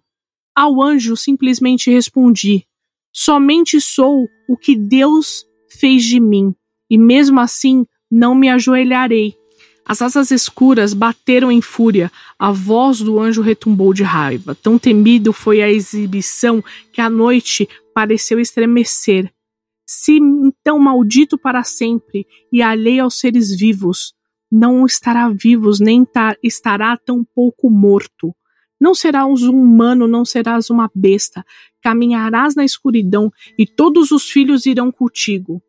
Ao anjo simplesmente respondi: Somente sou o que Deus fez de mim, e mesmo assim não me ajoelharei as asas escuras bateram em fúria, a voz do anjo retumbou de raiva. Tão temido foi a exibição que a noite pareceu estremecer. Se então maldito para sempre e alheio aos seres vivos, não estará vivos nem estará tão pouco morto. Não serás um humano, não serás uma besta. Caminharás na escuridão e todos os filhos irão contigo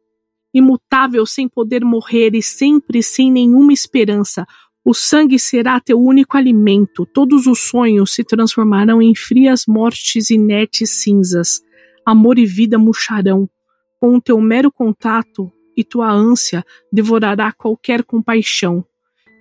imutável sem poder morrer e sempre sem nenhuma esperança. O sangue será teu único alimento, todos os sonhos se transformarão em frias mortes inertes cinzas. Amor e vida murcharão. Com o teu mero contato e tua ânsia devorará qualquer compaixão.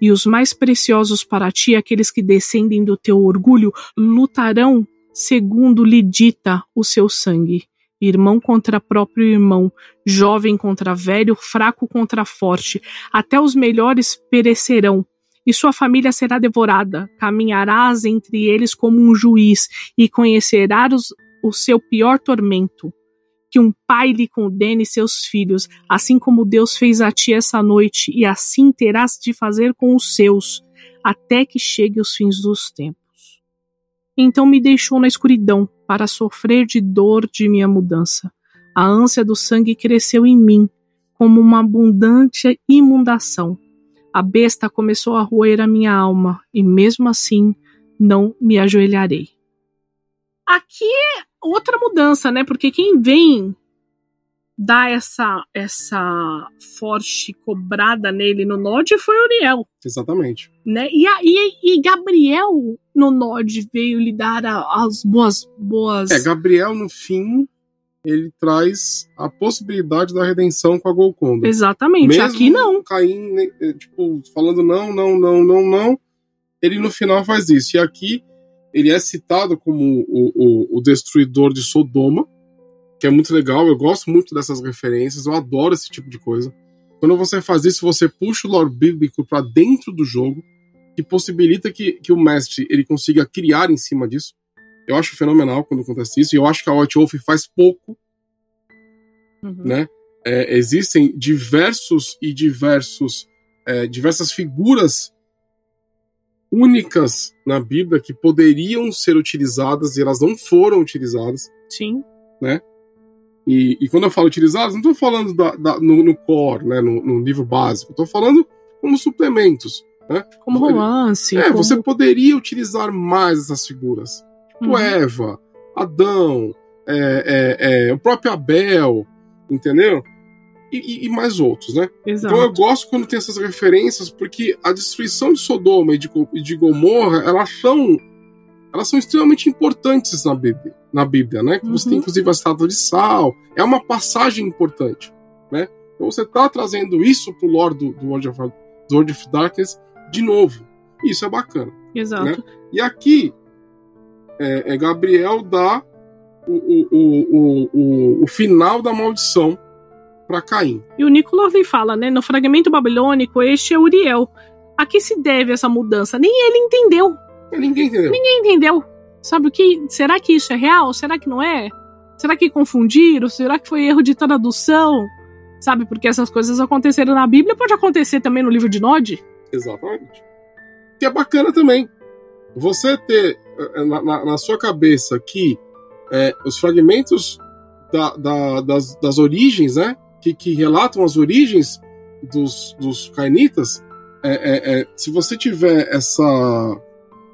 E os mais preciosos para ti, aqueles que descendem do teu orgulho, lutarão segundo lhe dita o seu sangue irmão contra próprio irmão, jovem contra velho, fraco contra forte, até os melhores perecerão, e sua família será devorada. Caminharás entre eles como um juiz, e conhecerás o seu pior tormento. Que um pai lhe condene seus filhos, assim como Deus fez a ti essa noite, e assim terás de fazer com os seus, até que chegue os fins dos tempos. Então me deixou na escuridão, para sofrer de dor de minha mudança. A ânsia do sangue cresceu em mim, como uma abundante inundação. A besta começou a roer a minha alma, e mesmo assim não me ajoelharei. Aqui é outra mudança, né? Porque quem vem dar essa essa forte cobrada nele no Nod foi Uriel, Exatamente. né? E, a- e, e Gabriel no Nod veio lhe dar a- as boas boas É, Gabriel, no fim, ele traz a possibilidade da redenção com a Golconda. Exatamente. Mesmo Aqui não. Caim, né, eh, tipo, falando não, não, não, não, não, ele no final faz isso. E aqui ele é citado como o, o, o destruidor de Sodoma, que é muito legal. Eu gosto muito dessas referências, eu adoro esse tipo de coisa. Quando você faz isso, você puxa o lore bíblico para dentro do jogo, que possibilita que, que o mestre ele consiga criar em cima disso. Eu acho fenomenal quando acontece isso, e eu acho que a White Wolf faz pouco Uhum. né? É, existem diversos e diversos é, diversas figuras únicas na Bíblia que poderiam ser utilizadas e elas não foram utilizadas. Sim. E, e quando eu falo utilizadas, não estou falando da, da- no, no core, né, no, no livro básico. Estou falando como suplementos. Como romance. é, como... você poderia utilizar mais essas figuras. Tipo Uhum. Eva, Adão, é, é, é, o próprio Abel, entendeu? E, e- mais outros, né? Exato. Então eu gosto quando tem essas referências, porque a destruição de Sodoma e de, de Gomorra, elas são, elas são extremamente importantes na Bíblia, na Bíblia né? Que Você Uhum. tem inclusive a estátua de sal, é uma passagem importante, né? Então você está trazendo isso pro lore do, do, World of, do World of Darkness de novo. Isso é bacana. Exato. né? E aqui, é, é Gabriel dá o, o, o, o, final da maldição para Caim. E o Nicolas lhe fala, né? No fragmento babilônico, este é Uriel. A que se deve essa mudança? Nem ele entendeu. Mas ninguém entendeu. Ninguém entendeu. Sabe o que? Será que isso é real? Será que não é? Será que confundiram? Será que foi erro de tradução? Sabe? Porque essas coisas aconteceram na Bíblia, pode acontecer também no livro de Nod. Exatamente. Que é bacana também. Você ter eh, na, na- na sua cabeça que eh, os fragmentos da- da- das, das origens, né? Que, que relatam as origens dos, dos cainitas, é, é, é, se você tiver essa,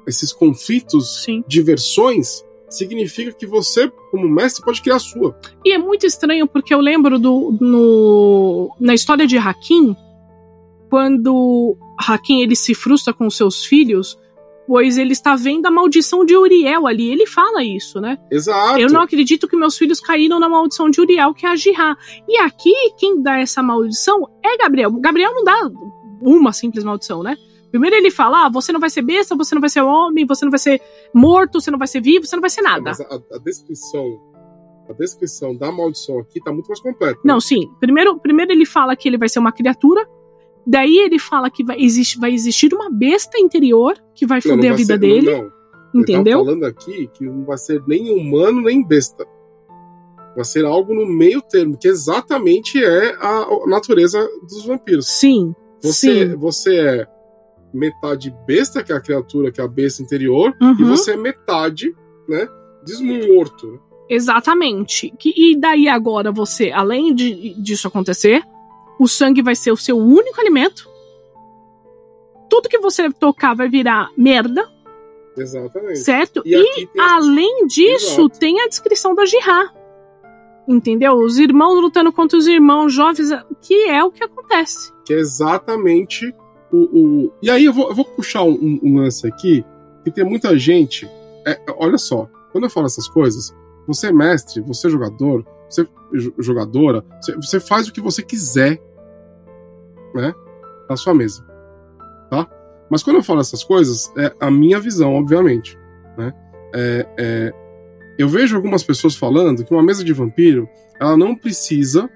esses conflitos Sim. de versões, significa que você, como mestre, pode criar a sua. E é muito estranho porque eu lembro do no, na história de Hakim, quando Hakim ele se frustra com seus filhos, pois ele está vendo a maldição de Uriel ali. Ele fala isso, né? Exato. Eu não acredito que meus filhos caíram na maldição de Uriel, que é a Jihá. E aqui, quem dá essa maldição é Gabriel. Gabriel não dá uma simples maldição, né? Primeiro ele fala: ah, você não vai ser besta, você não vai ser homem, você não vai ser morto, você não vai ser vivo, você não vai ser nada. Mas a, a descrição, a descrição da maldição aqui tá muito mais completa. Não, sim. Primeiro, primeiro ele fala que ele vai ser uma criatura. Daí ele fala que vai, existe, vai existir uma besta interior que vai foder a vida ser- dele. Não, não. entendeu? Ele tá falando aqui que não vai ser nem humano nem besta. Vai ser algo no meio termo, que exatamente é a a natureza dos vampiros. Sim. Você, sim. você é metade besta, que é a criatura, que é a besta interior, e Uhum. você é metade, né, desmorto. Exatamente. Que, e daí agora você, além de, disso acontecer, o sangue vai ser o seu único alimento. Tudo que você tocar vai virar merda, Exatamente. certo? E E, além disso, Exato. tem a descrição da Jihá. Entendeu? Os irmãos lutando contra os irmãos jovens, que é o que acontece. que é exatamente o. o- E aí eu vou, eu vou puxar um, um- lance aqui, que tem muita gente. é, olha só, quando eu falo essas coisas, você é mestre, você é jogador, você é jo- jogadora, você, você faz o que você quiser, né? Na sua mesa. Tá? Mas quando eu falo essas coisas, é a minha visão, obviamente. Né? É, é, eu vejo algumas pessoas falando que uma mesa de vampiro ela não precisa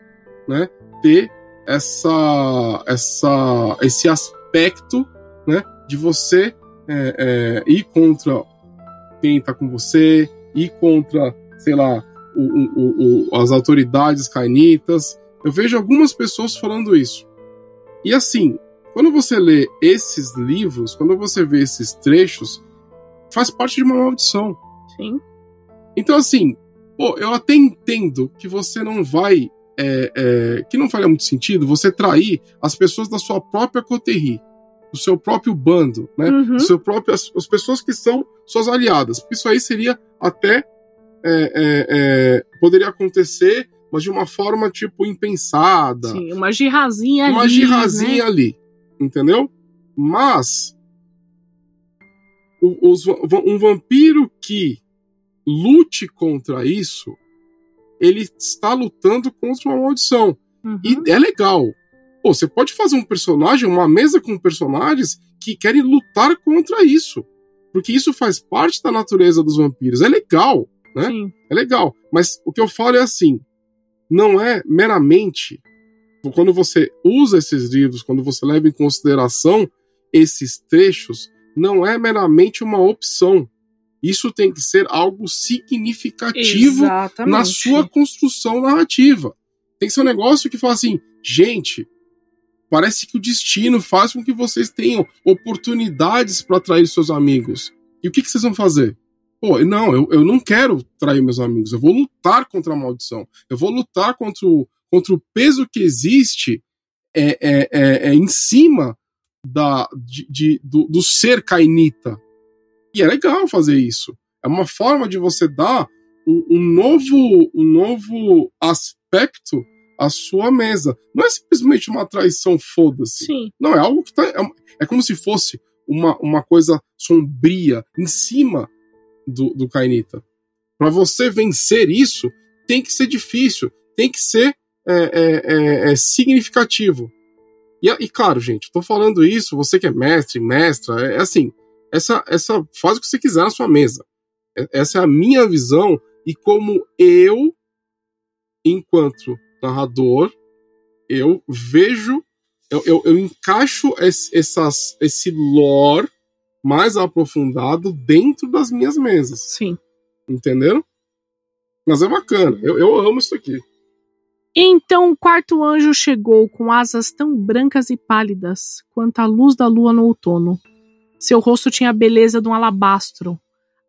né, ter essa, essa, esse aspecto né, de você é, é, ir contra quem está com você, ir contra, sei lá, o, o, o, as autoridades cainitas. Eu vejo algumas pessoas falando isso. E assim, quando você lê esses livros, quando você vê esses trechos, faz parte de uma maldição. Sim. Então, assim, pô, eu até entendo que você não vai. É, é, que não faria muito sentido você trair as pessoas da sua própria coterri. do seu próprio bando, né? Uhum. Seu próprio, as, as pessoas que são suas aliadas. Porque isso aí seria até. é, é, é, poderia acontecer, mas de uma forma, tipo, impensada. Sim, uma girrazinha uma ali. girrazinha né? ali. Entendeu? Mas. o- os um vampiro que lute contra isso, ele está lutando contra uma maldição. Uhum. E é legal. Pô, você pode fazer um personagem, uma mesa com personagens que querem lutar contra isso. Porque isso faz parte da natureza dos vampiros. É legal, né? Sim. É legal. Mas o que eu falo é assim: não é meramente. Quando você usa esses livros, quando você leva em consideração esses trechos, não é meramente uma opção. Isso tem que ser algo significativo Exatamente. na sua construção narrativa. Tem que ser um negócio que fala assim, gente, parece que o destino faz com que vocês tenham oportunidades para atrair seus amigos. E o que, que vocês vão fazer? Pô, não, eu, eu não quero trair meus amigos. Eu vou lutar contra a maldição. Eu vou lutar contra o, contra o peso que existe é, é, é, é em cima da, de, de- do, do ser cainita. E é legal fazer isso. É uma forma de você dar um, um novo, um novo aspecto à sua mesa. Não é simplesmente uma traição, foda-se. Não, é algo que tá. É, é como se fosse uma, uma coisa sombria em cima do, do Kainita. Para você vencer isso, tem que ser difícil, tem que ser é, é, é, é, significativo. E, e claro, gente, tô falando isso, você que é mestre, mestra, é, é assim, essa, essa faz o que você quiser na sua mesa. Essa é a minha visão e como eu, enquanto narrador, eu vejo, eu, eu, eu encaixo esse, essas, esse lore mais aprofundado dentro das minhas mesas. Sim. Entenderam? Mas é bacana, eu, eu amo isso aqui. Então o quarto anjo chegou com asas tão brancas e pálidas quanto a luz da lua no outono. Seu rosto tinha a beleza de um alabastro.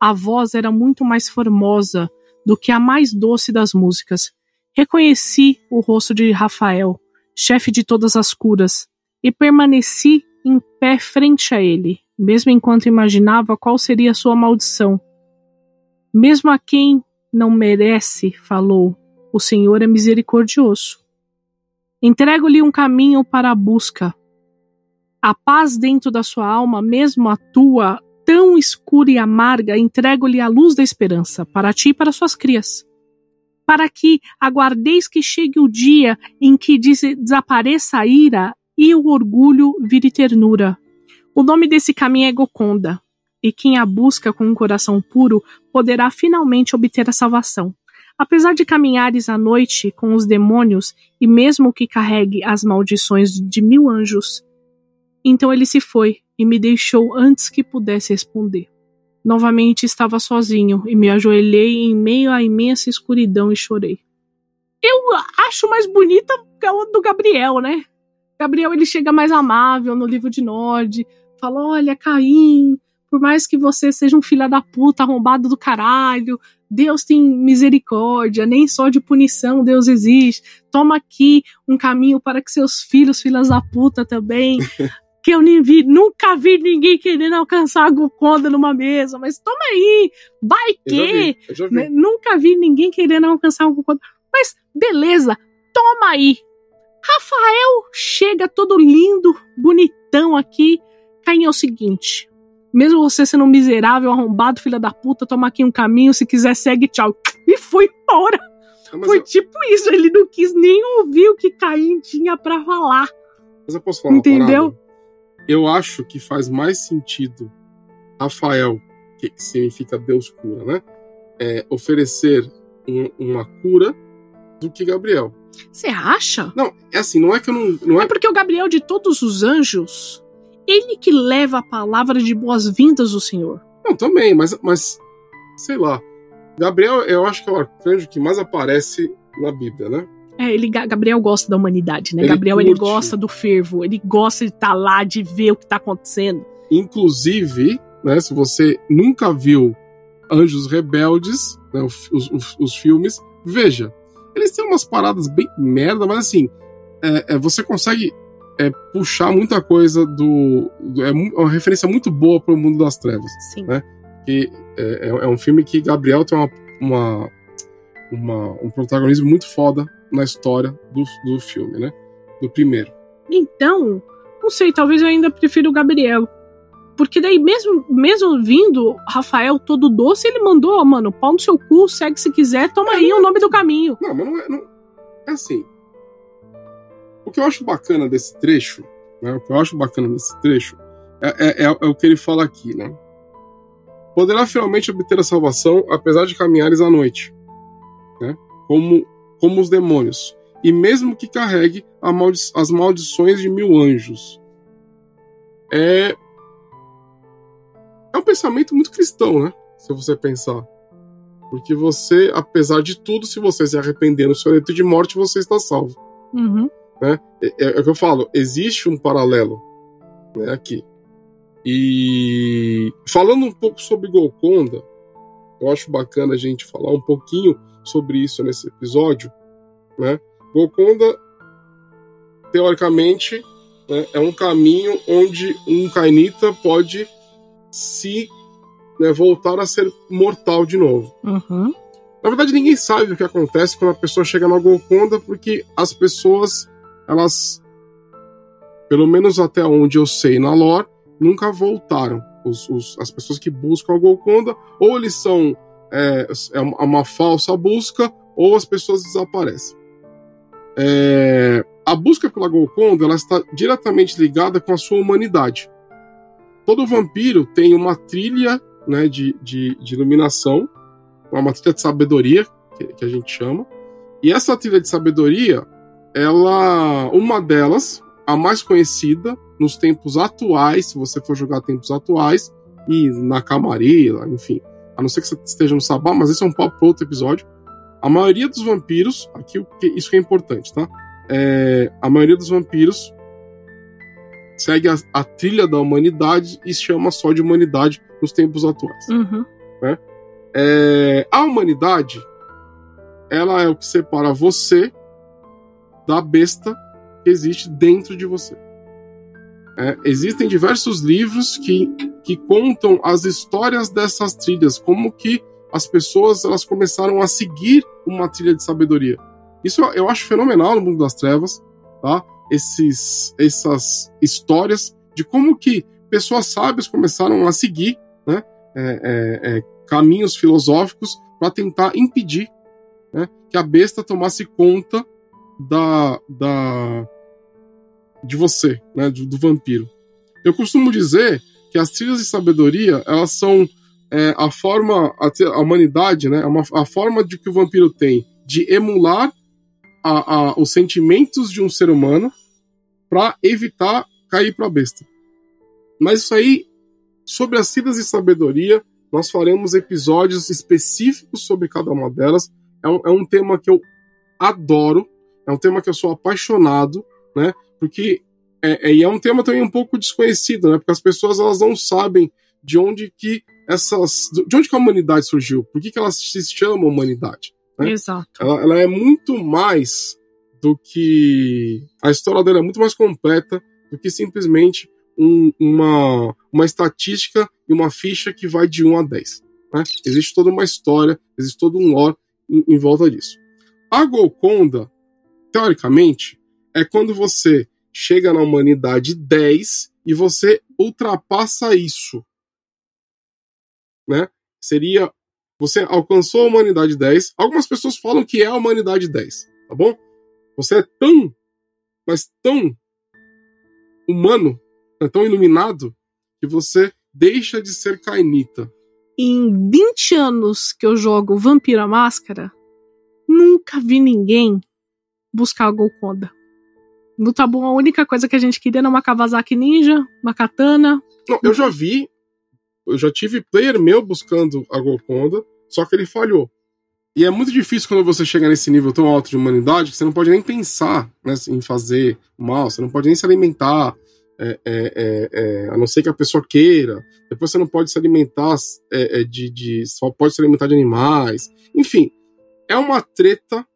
A voz era muito mais formosa do que a mais doce das músicas. Reconheci o rosto de Rafael, chefe de todas as curas, e permaneci em pé frente a ele, mesmo enquanto imaginava qual seria sua maldição. Mesmo a quem não merece, falou, o Senhor é misericordioso. Entrego-lhe um caminho para a busca. A paz dentro da sua alma, mesmo a tua, tão escura e amarga, entrego-lhe a luz da esperança, para ti e para suas crias. Para que aguardeis que chegue o dia em que des desapareça a ira e o orgulho vire ternura. O nome desse caminho é Goconda, e quem a busca com um coração puro poderá finalmente obter a salvação. Apesar de caminhares à noite com os demônios, e mesmo que carregue as maldições de mil anjos, então ele se foi e me deixou antes que pudesse responder. Novamente estava sozinho e me ajoelhei em meio à imensa escuridão e chorei. Eu acho mais bonita a do Gabriel, né? Gabriel ele chega mais amável no livro de Nord, fala: Olha, Caim, por mais que você seja um filho da puta arrombado do caralho, Deus tem misericórdia, nem só de punição Deus existe. Toma aqui um caminho para que seus filhos, filhas da puta também. [laughs] que eu nem vi, nunca vi ninguém querendo alcançar a Gokonda numa mesa, mas toma aí, vai Eu já que. vi, eu já vi. né? Nunca vi ninguém querendo alcançar a Gokonda. Mas beleza, toma aí. Rafael chega todo lindo, bonitão aqui. Caim é o seguinte: mesmo você sendo um miserável, arrombado, filha da puta, toma aqui um caminho, se quiser, segue, tchau. E foi embora. Mas, Foi eu, tipo isso, ele não quis nem ouvir o que Caim tinha pra falar. mas eu posso falar uma Entendeu? parada? Eu acho que faz mais sentido Rafael, que significa Deus cura, né? É, oferecer um- uma cura do que Gabriel. Você acha? Não, é assim, não é que eu não. não É é, porque o Gabriel, de todos os anjos, ele que leva a palavra de boas-vindas do Senhor. não, também, mas, mas. Sei lá. Gabriel, eu acho que é o arcanjo que mais aparece na Bíblia, né? É, ele, Gabriel gosta da humanidade, né? Ele Gabriel, ele curte. gosta do fervo, ele gosta de estar lá, de ver o que tá acontecendo. Inclusive, né, se você nunca viu Anjos Rebeldes, né, os, os- os filmes, veja. Eles têm umas paradas bem merda, mas assim, é, é, você consegue é puxar muita coisa do. do- é mu- uma referência muito boa pro mundo das trevas. Sim. né? Que é, é- é um filme que Gabriel tem uma, uma, uma- um protagonismo muito foda na história do, do filme, né? Do primeiro. Então, não sei, talvez eu ainda prefira o Gabriel. Porque daí, mesmo, mesmo vindo Rafael todo doce, ele mandou, ó, mano, pau no seu cu, segue se quiser, toma aí o nome do caminho. Não, mas não é. Não, é assim. O que eu acho bacana desse trecho, né? O que eu acho bacana desse trecho é, é- é- é o que ele fala aqui, né? Poderá finalmente obter a salvação, apesar de caminhares à noite, né? Como, como os demônios. E mesmo que carregue maldi- as maldições de mil anjos. É. É um pensamento muito cristão, né? Se você pensar. Porque você, apesar de tudo, se você se arrepender no seu leito de morte, você está salvo. Uhum. É, é- é o que eu falo, existe um paralelo né, aqui. E falando um pouco sobre Golconda, eu acho bacana a gente falar um pouquinho sobre isso nesse episódio. Né? Golconda, teoricamente, né, é um caminho onde um Kainita pode se né, voltar a ser mortal de novo. Uhum. Na verdade, ninguém sabe o que acontece quando a pessoa chega na Golconda, porque as pessoas, elas, pelo menos até onde eu sei na lore, nunca voltaram. Os, os- as pessoas que buscam a Golconda, ou eles são é, é uma uma falsa busca, ou as pessoas desaparecem. É, a busca pela Golconda ela está diretamente ligada com a sua humanidade. Todo vampiro tem uma trilha né, de, de, de iluminação, uma trilha de sabedoria, que, que a gente chama. E essa trilha de sabedoria, ela, uma delas, a mais conhecida nos tempos atuais, se você for jogar tempos atuais, e na Camarilla, enfim, a não ser que você esteja no Sabá, mas esse é um papo para outro episódio. A maioria dos vampiros, aqui isso que é importante, tá? É, a maioria dos vampiros segue a, a trilha da humanidade e se chama só de humanidade nos tempos atuais. Uhum. É, a humanidade, ela é o que separa você da besta que existe dentro de você. É, existem diversos livros que, que contam as histórias dessas trilhas, como que as pessoas elas começaram a seguir uma trilha de sabedoria. Isso eu- acho fenomenal no mundo das trevas, tá? Esses, essas histórias de como que pessoas sábias começaram a seguir, né? É, é, é, caminhos filosóficos para tentar impedir né, que a besta tomasse conta da, da de você, né, do, do vampiro. Eu costumo dizer que as trilhas de sabedoria elas são é, a forma a, a humanidade, né, é a forma de que o vampiro tem de emular a, a, os sentimentos de um ser humano para evitar cair para a besta. Mas isso aí sobre as trilhas de sabedoria nós faremos episódios específicos sobre cada uma delas. É um, é um tema que eu adoro, é um tema que eu sou apaixonado, né? Porque é, é, e é um tema também um pouco desconhecido, né? Porque as pessoas elas não sabem de onde que essas, de onde que a humanidade surgiu, por que, que ela se chama humanidade. né? Exato. Ela, ela é muito mais do que a história dela é muito mais completa do que simplesmente um- uma, uma estatística e uma ficha que vai de 1 a 10. né? Existe toda uma história, existe todo um lore em, em volta disso. A Golconda, teoricamente, é quando você chega na humanidade 10 e você ultrapassa isso. Né? Seria. Você alcançou a humanidade 10. Algumas pessoas falam que é a humanidade 10, tá bom? Você é tão, mas tão humano, é tão iluminado, que você deixa de ser Kainita. Em 20 anos que eu jogo Vampira Máscara, nunca vi ninguém buscar a Golconda. No Tabu, a única coisa que a gente queria era uma Kawasaki Ninja, uma katana. Não, eu já vi, eu já tive player meu buscando a Golconda, só que ele falhou. E é muito difícil quando você chega nesse nível tão alto de humanidade que você não pode nem pensar né, em fazer mal, você não pode nem se alimentar, é, é, é, é, a não ser que a pessoa queira. Depois você não pode se alimentar é, é, de, de. Só pode se alimentar de animais. Enfim, é uma treta.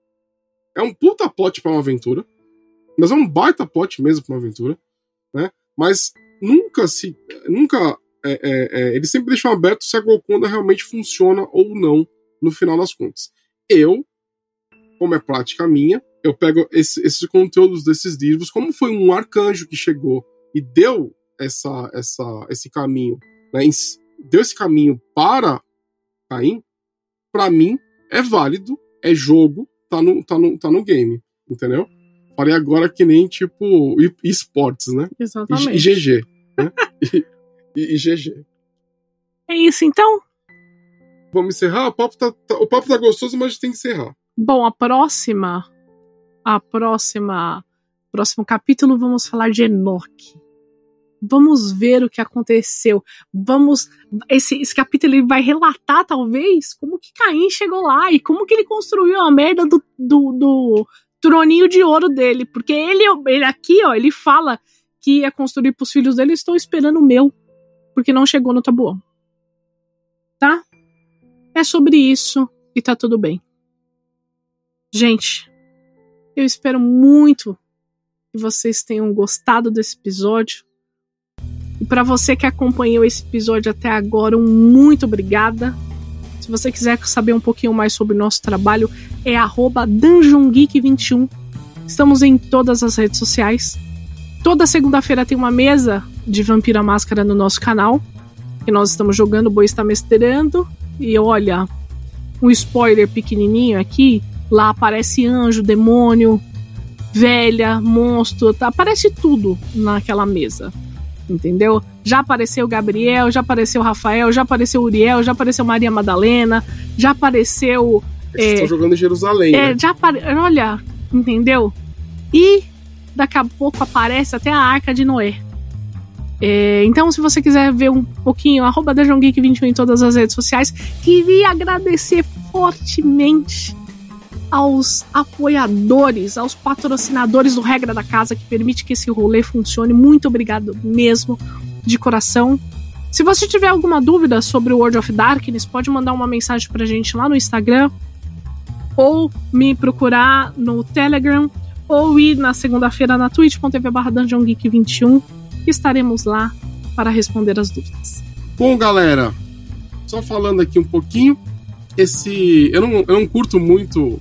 É um puta plot pra uma aventura. Mas é um baita plot mesmo pra uma aventura, né? Mas nunca se. Nunca. É, é, é, eles sempre deixam aberto se a Golconda realmente funciona ou não no final das contas. Eu, como é prática minha, eu pego esse, esses conteúdos desses livros, como foi um arcanjo que chegou e deu essa, essa, esse caminho, né, deu esse caminho para Caim, para mim é válido, é jogo, tá no, tá no, tá no game, entendeu? Falei agora que nem tipo esportes, né? Exatamente. E, GG. Né? [laughs] e GG. É isso então? Vamos encerrar? O papo tá, tá, o papo tá gostoso, mas a gente tem que encerrar. Bom, a próxima. A próxima. Próximo capítulo vamos falar de Enoch. Vamos ver o que aconteceu. Vamos. Esse, esse capítulo ele vai relatar, talvez, como que Caim chegou lá e como que ele construiu a merda do, do, do troninho de ouro dele. Porque ele, ele aqui, ó, ele fala que ia construir pros filhos dele. Estou esperando o meu. Porque não chegou no tabuão. Tá? É sobre isso e tá tudo bem. Gente, eu espero muito que vocês tenham gostado desse episódio. E para você que acompanhou esse episódio até agora, um muito obrigada. Se você quiser saber um pouquinho mais sobre o nosso trabalho, é DungeonGeek21. Estamos em todas as redes sociais. Toda segunda-feira tem uma mesa de Vampira Máscara no nosso canal. Que nós estamos jogando, o Boi está mestrando. E olha, um spoiler pequenininho aqui. Lá aparece anjo, demônio, velha, monstro, tá? aparece tudo naquela mesa entendeu? Já apareceu Gabriel, já apareceu Rafael, já apareceu Uriel, já apareceu Maria Madalena, já apareceu. Eles é, estão jogando em Jerusalém. É, né? já apare... Olha, entendeu? E daqui a pouco aparece até a Arca de Noé. É, então, se você quiser ver um pouquinho, arroba DungeonGeek21 em todas as redes sociais, queria agradecer fortemente aos apoiadores, aos patrocinadores do Regra da Casa que permite que esse rolê funcione. Muito obrigado mesmo, de coração. Se você tiver alguma dúvida sobre o World of Darkness, pode mandar uma mensagem pra gente lá no Instagram, ou me procurar no Telegram, ou ir na segunda-feira na twitch.tv barra DungeonGeek21. Estaremos lá para responder as dúvidas. Bom, galera, só falando aqui um pouquinho, esse. Eu não, eu não curto muito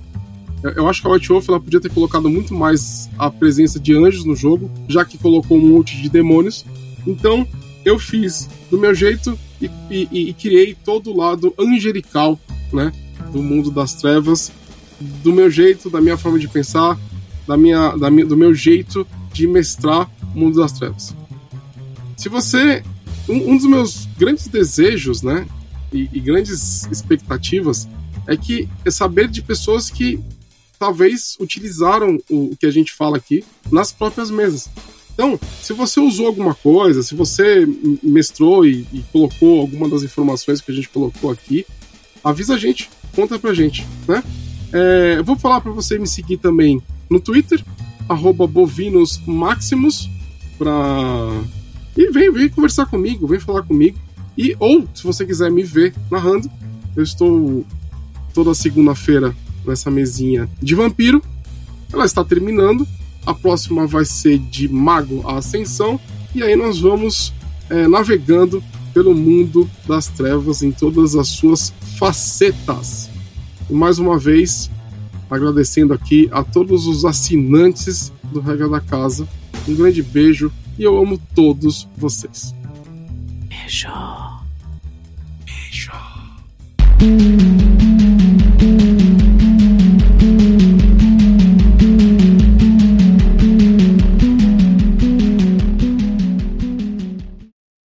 eu acho que a White Wolf ela podia ter colocado muito mais a presença de anjos no jogo, já que colocou um monte de demônios. Então, eu fiz do meu jeito e, e, e criei todo o lado angelical, né? Do mundo das trevas, do meu jeito, da minha forma de pensar, da minha, da minha, do meu jeito de mestrar o mundo das trevas. Se você. Um, um dos meus grandes desejos, né? E, e grandes expectativas é que é saber de pessoas que talvez utilizaram o, que a gente fala aqui nas próprias mesas. Então, se você usou alguma coisa, se você mestrou e, e colocou alguma das informações que a gente colocou aqui, avisa a gente, conta pra gente, né? É, eu vou falar para você me seguir também no Twitter, bovinosmaximus, pra... E vem, vem conversar comigo, vem falar comigo. E, ou, se você quiser me ver narrando, eu estou toda segunda-feira nessa mesinha de vampiro. Ela está terminando. A próxima vai ser de Mago à Ascensão. E aí nós vamos é, navegando pelo mundo das trevas em todas as suas facetas. E mais uma vez, agradecendo aqui a todos os assinantes do Regra da Casa. Um grande beijo e eu amo todos vocês. Beijo. Beijo.